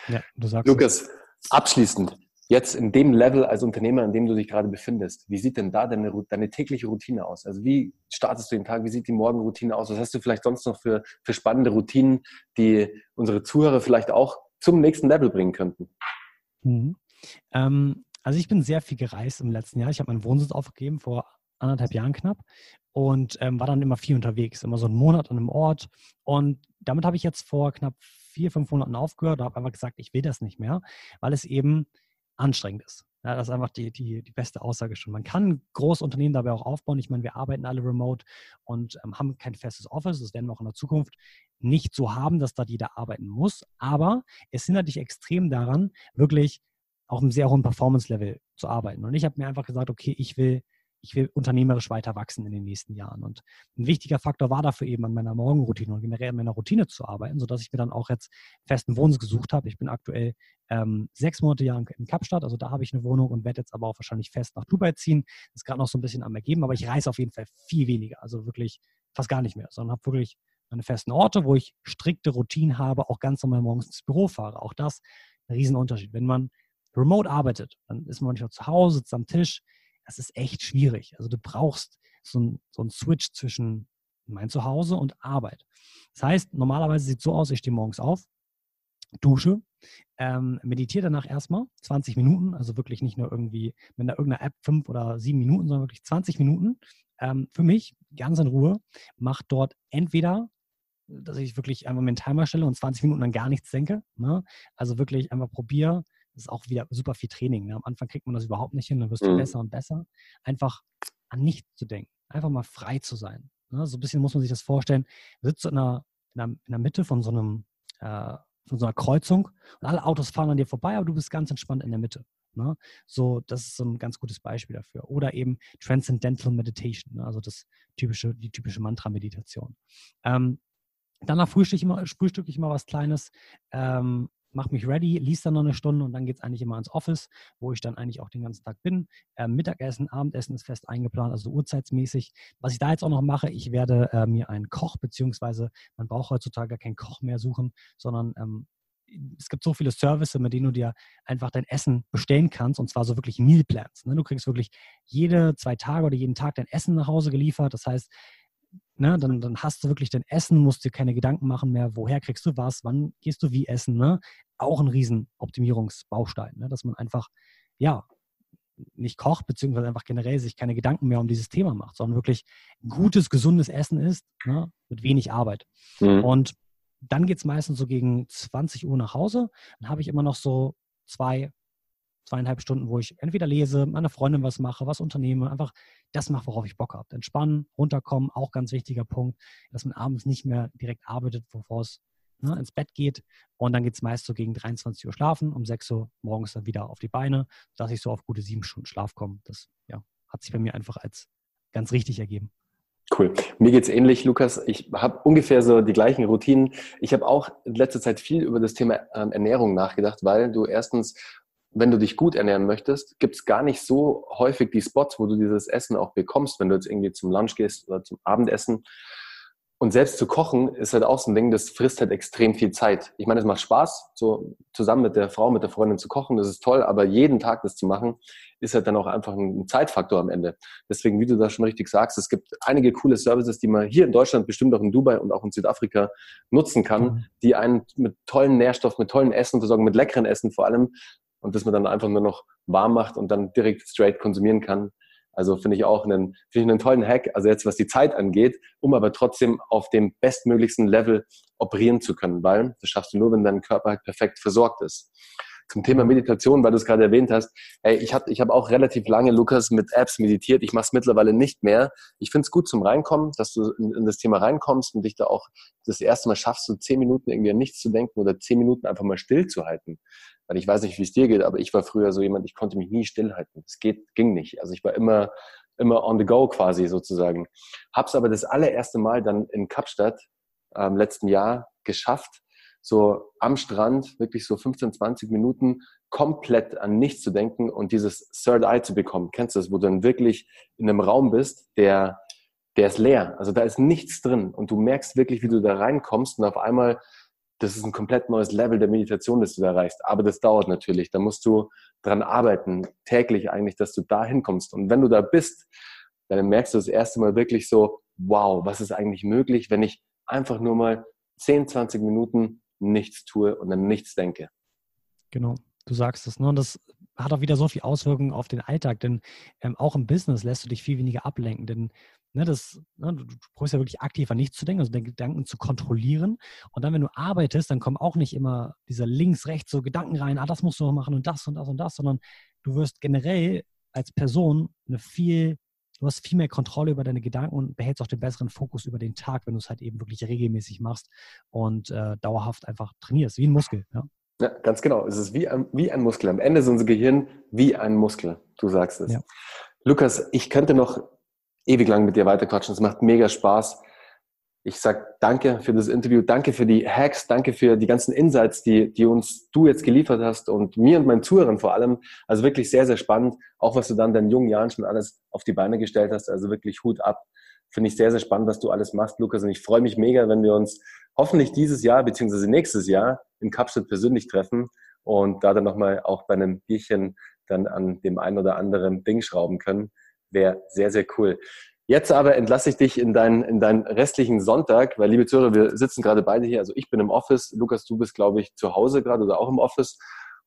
Speaker 1: Ja, du sagst Lukas, es. abschließend, Jetzt in dem Level als Unternehmer, in dem du dich gerade befindest, wie sieht denn da deine, deine tägliche Routine aus? Also wie startest du den Tag? Wie sieht die Morgenroutine aus? Was hast du vielleicht sonst noch für, für spannende Routinen, die unsere Zuhörer vielleicht auch zum nächsten Level bringen könnten?
Speaker 2: Mhm. Ähm, also ich bin sehr viel gereist im letzten Jahr. Ich habe meinen Wohnsitz aufgegeben vor anderthalb Jahren knapp und ähm, war dann immer viel unterwegs, immer so einen Monat an einem Ort. Und damit habe ich jetzt vor knapp vier, fünf Monaten aufgehört und habe einfach gesagt, ich will das nicht mehr, weil es eben anstrengend ist. Ja, das ist einfach die, die, die beste Aussage schon. Man kann große Unternehmen dabei auch aufbauen. Ich meine, wir arbeiten alle remote und ähm, haben kein festes Office. Das werden wir auch in der Zukunft nicht so haben, dass da jeder arbeiten muss. Aber es hindert dich extrem daran, wirklich auf einem sehr hohen Performance-Level zu arbeiten. Und ich habe mir einfach gesagt, okay, ich will ich will unternehmerisch weiter wachsen in den nächsten Jahren. Und ein wichtiger Faktor war dafür eben an meiner Morgenroutine und generell an meiner Routine zu arbeiten, sodass ich mir dann auch jetzt festen Wohnsitz gesucht habe. Ich bin aktuell ähm, sechs Monate Jahr in Kapstadt, also da habe ich eine Wohnung und werde jetzt aber auch wahrscheinlich fest nach Dubai ziehen. Ist gerade noch so ein bisschen am Ergeben, aber ich reise auf jeden Fall viel weniger, also wirklich fast gar nicht mehr, sondern habe wirklich meine festen Orte, wo ich strikte Routinen habe, auch ganz normal morgens ins Büro fahre. Auch das ein Riesenunterschied. Wenn man remote arbeitet, dann ist man manchmal zu Hause, sitzt am Tisch, das ist echt schwierig. Also du brauchst so einen so Switch zwischen mein Zuhause und Arbeit. Das heißt, normalerweise sieht es so aus, ich stehe morgens auf, dusche, ähm, meditiere danach erstmal 20 Minuten, also wirklich nicht nur irgendwie mit einer irgendeiner App fünf oder sieben Minuten, sondern wirklich 20 Minuten ähm, für mich, ganz in Ruhe, mache dort entweder dass ich wirklich einfach mir einen Timer stelle und 20 Minuten dann gar nichts denke. Ne? Also wirklich einfach probiere, das ist auch wieder super viel Training. Ne? Am Anfang kriegt man das überhaupt nicht hin, dann wirst du mhm. besser und besser. Einfach an nichts zu denken, einfach mal frei zu sein. Ne? So ein bisschen muss man sich das vorstellen. Du sitzt in der, in der, in der Mitte von so einem äh, von so einer Kreuzung und alle Autos fahren an dir vorbei, aber du bist ganz entspannt in der Mitte. Ne? So, das ist so ein ganz gutes Beispiel dafür. Oder eben Transcendental Meditation, ne? also das typische, die typische Mantra-Meditation. Ähm, danach frühstücke ich, immer, frühstück ich mal was Kleines, ähm, mache mich ready, liest dann noch eine Stunde und dann geht es eigentlich immer ins Office, wo ich dann eigentlich auch den ganzen Tag bin. Ähm, Mittagessen, Abendessen ist fest eingeplant, also uhrzeitsmäßig. Was ich da jetzt auch noch mache, ich werde äh, mir einen Koch, beziehungsweise man braucht heutzutage keinen Koch mehr suchen, sondern ähm, es gibt so viele Services, mit denen du dir einfach dein Essen bestellen kannst und zwar so wirklich Mealplans. Ne? Du kriegst wirklich jede zwei Tage oder jeden Tag dein Essen nach Hause geliefert. Das heißt, Ne, dann, dann hast du wirklich dein Essen, musst dir keine Gedanken machen mehr, woher kriegst du was, wann gehst du wie essen. Ne? Auch ein riesen Optimierungsbaustein, ne? dass man einfach, ja, nicht kocht, beziehungsweise einfach generell sich keine Gedanken mehr um dieses Thema macht, sondern wirklich gutes, gesundes Essen ist, ne? mit wenig Arbeit. Mhm. Und dann geht es meistens so gegen 20 Uhr nach Hause. Dann habe ich immer noch so zwei, zweieinhalb Stunden, wo ich entweder lese, meiner Freundin was mache, was unternehme, einfach das mache, worauf ich Bock habe. Entspannen, runterkommen, auch ganz wichtiger Punkt, dass man abends nicht mehr direkt arbeitet, bevor es ne, ins Bett geht. Und dann geht es meist so gegen 23 Uhr schlafen, um 6 Uhr morgens dann wieder auf die Beine, dass ich so auf gute sieben Stunden Schlaf komme. Das ja, hat sich bei mir einfach als ganz richtig ergeben.
Speaker 1: Cool. Mir geht's ähnlich, Lukas. Ich habe ungefähr so die gleichen Routinen. Ich habe auch in letzter Zeit viel über das Thema ähm, Ernährung nachgedacht, weil du erstens wenn du dich gut ernähren möchtest, gibt es gar nicht so häufig die Spots, wo du dieses Essen auch bekommst, wenn du jetzt irgendwie zum Lunch gehst oder zum Abendessen. Und selbst zu kochen ist halt auch so ein Ding, das frisst halt extrem viel Zeit. Ich meine, es macht Spaß, so zusammen mit der Frau, mit der Freundin zu kochen, das ist toll, aber jeden Tag das zu machen, ist halt dann auch einfach ein Zeitfaktor am Ende. Deswegen, wie du das schon richtig sagst, es gibt einige coole Services, die man hier in Deutschland, bestimmt auch in Dubai und auch in Südafrika nutzen kann, mhm. die einen mit tollen Nährstoffen, mit tollen Essen versorgen, mit leckeren Essen vor allem, und das man dann einfach nur noch warm macht und dann direkt straight konsumieren kann. Also finde ich auch einen, finde ich einen tollen Hack, also jetzt was die Zeit angeht, um aber trotzdem auf dem bestmöglichsten Level operieren zu können, weil das schaffst du nur, wenn dein Körper halt perfekt versorgt ist. Zum Thema Meditation, weil du es gerade erwähnt hast, ey, ich habe ich hab auch relativ lange, Lukas, mit Apps meditiert. Ich mache es mittlerweile nicht mehr. Ich finde es gut zum Reinkommen, dass du in, in, das Thema reinkommst und dich da auch das erste Mal schaffst, so zehn Minuten irgendwie an nichts zu denken oder zehn Minuten einfach mal still zu halten. Weil ich weiß nicht, wie es dir geht, aber ich war früher so jemand, ich konnte mich nie stillhalten. Es ging nicht. Also ich war immer, immer on the go quasi sozusagen. Hab's aber das allererste Mal dann in Kapstadt ähm, letzten Jahr geschafft, so am Strand wirklich so 15, 20 Minuten komplett an nichts zu denken und dieses Third Eye zu bekommen. Kennst du das, wo du dann wirklich in einem Raum bist, der, der ist leer. Also da ist nichts drin und du merkst wirklich, wie du da reinkommst und auf einmal das ist ein komplett neues Level der Meditation, das du da erreichst. Aber das dauert natürlich. Da musst du dran arbeiten, täglich eigentlich, dass du da hinkommst. Und wenn du da bist, dann merkst du das erste Mal wirklich so, wow, was ist eigentlich möglich, wenn ich einfach nur mal 10, 20 Minuten nichts tue und dann nichts denke.
Speaker 2: Genau, du sagst es. Ne? Und das hat auch wieder so viel Auswirkungen auf den Alltag, denn ähm, auch im Business lässt du dich viel weniger ablenken, denn ne, das, ne, du, du probierst ja wirklich aktiv an nichts zu denken, also deine Gedanken zu kontrollieren. Und dann, wenn du arbeitest, dann kommen auch nicht immer diese links, rechts so Gedanken rein, ah, das musst du noch machen und das und das und das, sondern du wirst generell als Person eine viel du hast viel mehr Kontrolle über deine Gedanken und behältst auch den besseren Fokus über den Tag, wenn du es halt eben wirklich regelmäßig machst und äh, dauerhaft einfach trainierst, wie ein Muskel. Ja.
Speaker 1: ja, ganz genau. Es ist wie ein, wie ein Muskel. Am Ende ist unser Gehirn wie ein Muskel. Du sagst es. Ja. Lukas, ich könnte noch ewig lang mit dir weiterquatschen. Es macht mega Spaß. Ich sag danke für das Interview, danke für die Hacks, danke für die ganzen Insights, die, die uns du jetzt geliefert hast und mir und meinen Zuhörern vor allem. Also wirklich sehr, sehr spannend. Auch was du dann in deinen jungen Jahren schon alles auf die Beine gestellt hast. Also wirklich Hut ab. Finde ich sehr, sehr spannend, was du alles machst, Lukas. Und ich freue mich mega, wenn wir uns hoffentlich dieses Jahr beziehungsweise nächstes Jahr in Kapstadt persönlich treffen und da dann nochmal auch bei einem Bierchen dann an dem einen oder anderen Ding schrauben können. Wäre sehr, sehr cool. Jetzt aber entlasse ich dich in deinen, in deinen restlichen Sonntag, weil, liebe Zuhörer, wir sitzen gerade beide hier. Also ich bin im Office. Lukas, du bist, glaube ich, zu Hause gerade oder auch im Office.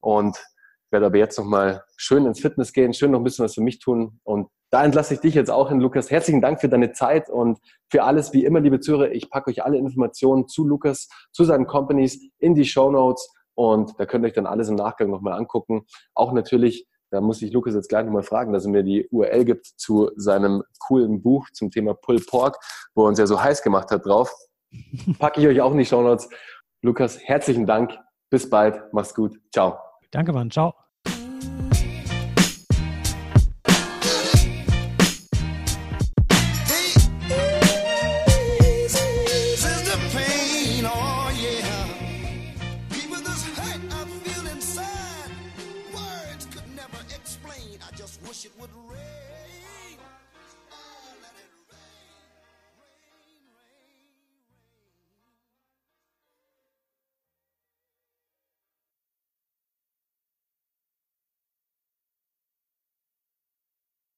Speaker 1: Und werde aber jetzt nochmal schön ins Fitness gehen, schön noch ein bisschen was für mich tun. Und da entlasse ich dich jetzt auch hin, Lukas. Herzlichen Dank für deine Zeit und für alles. Wie immer, liebe Zuhörer, ich packe euch alle Informationen zu Lukas, zu seinen Companies in die Show Notes. Und da könnt ihr euch dann alles im Nachgang nochmal angucken. Auch natürlich da muss ich Lukas jetzt gleich nochmal fragen, dass er mir die URL gibt zu seinem coolen Buch zum Thema Pull Pork, wo er uns ja so heiß gemacht hat drauf. <laughs> Packe ich euch auch in die Show Notes. Lukas, herzlichen Dank. Bis bald. Mach's gut. Ciao.
Speaker 2: Danke, Mann. Ciao.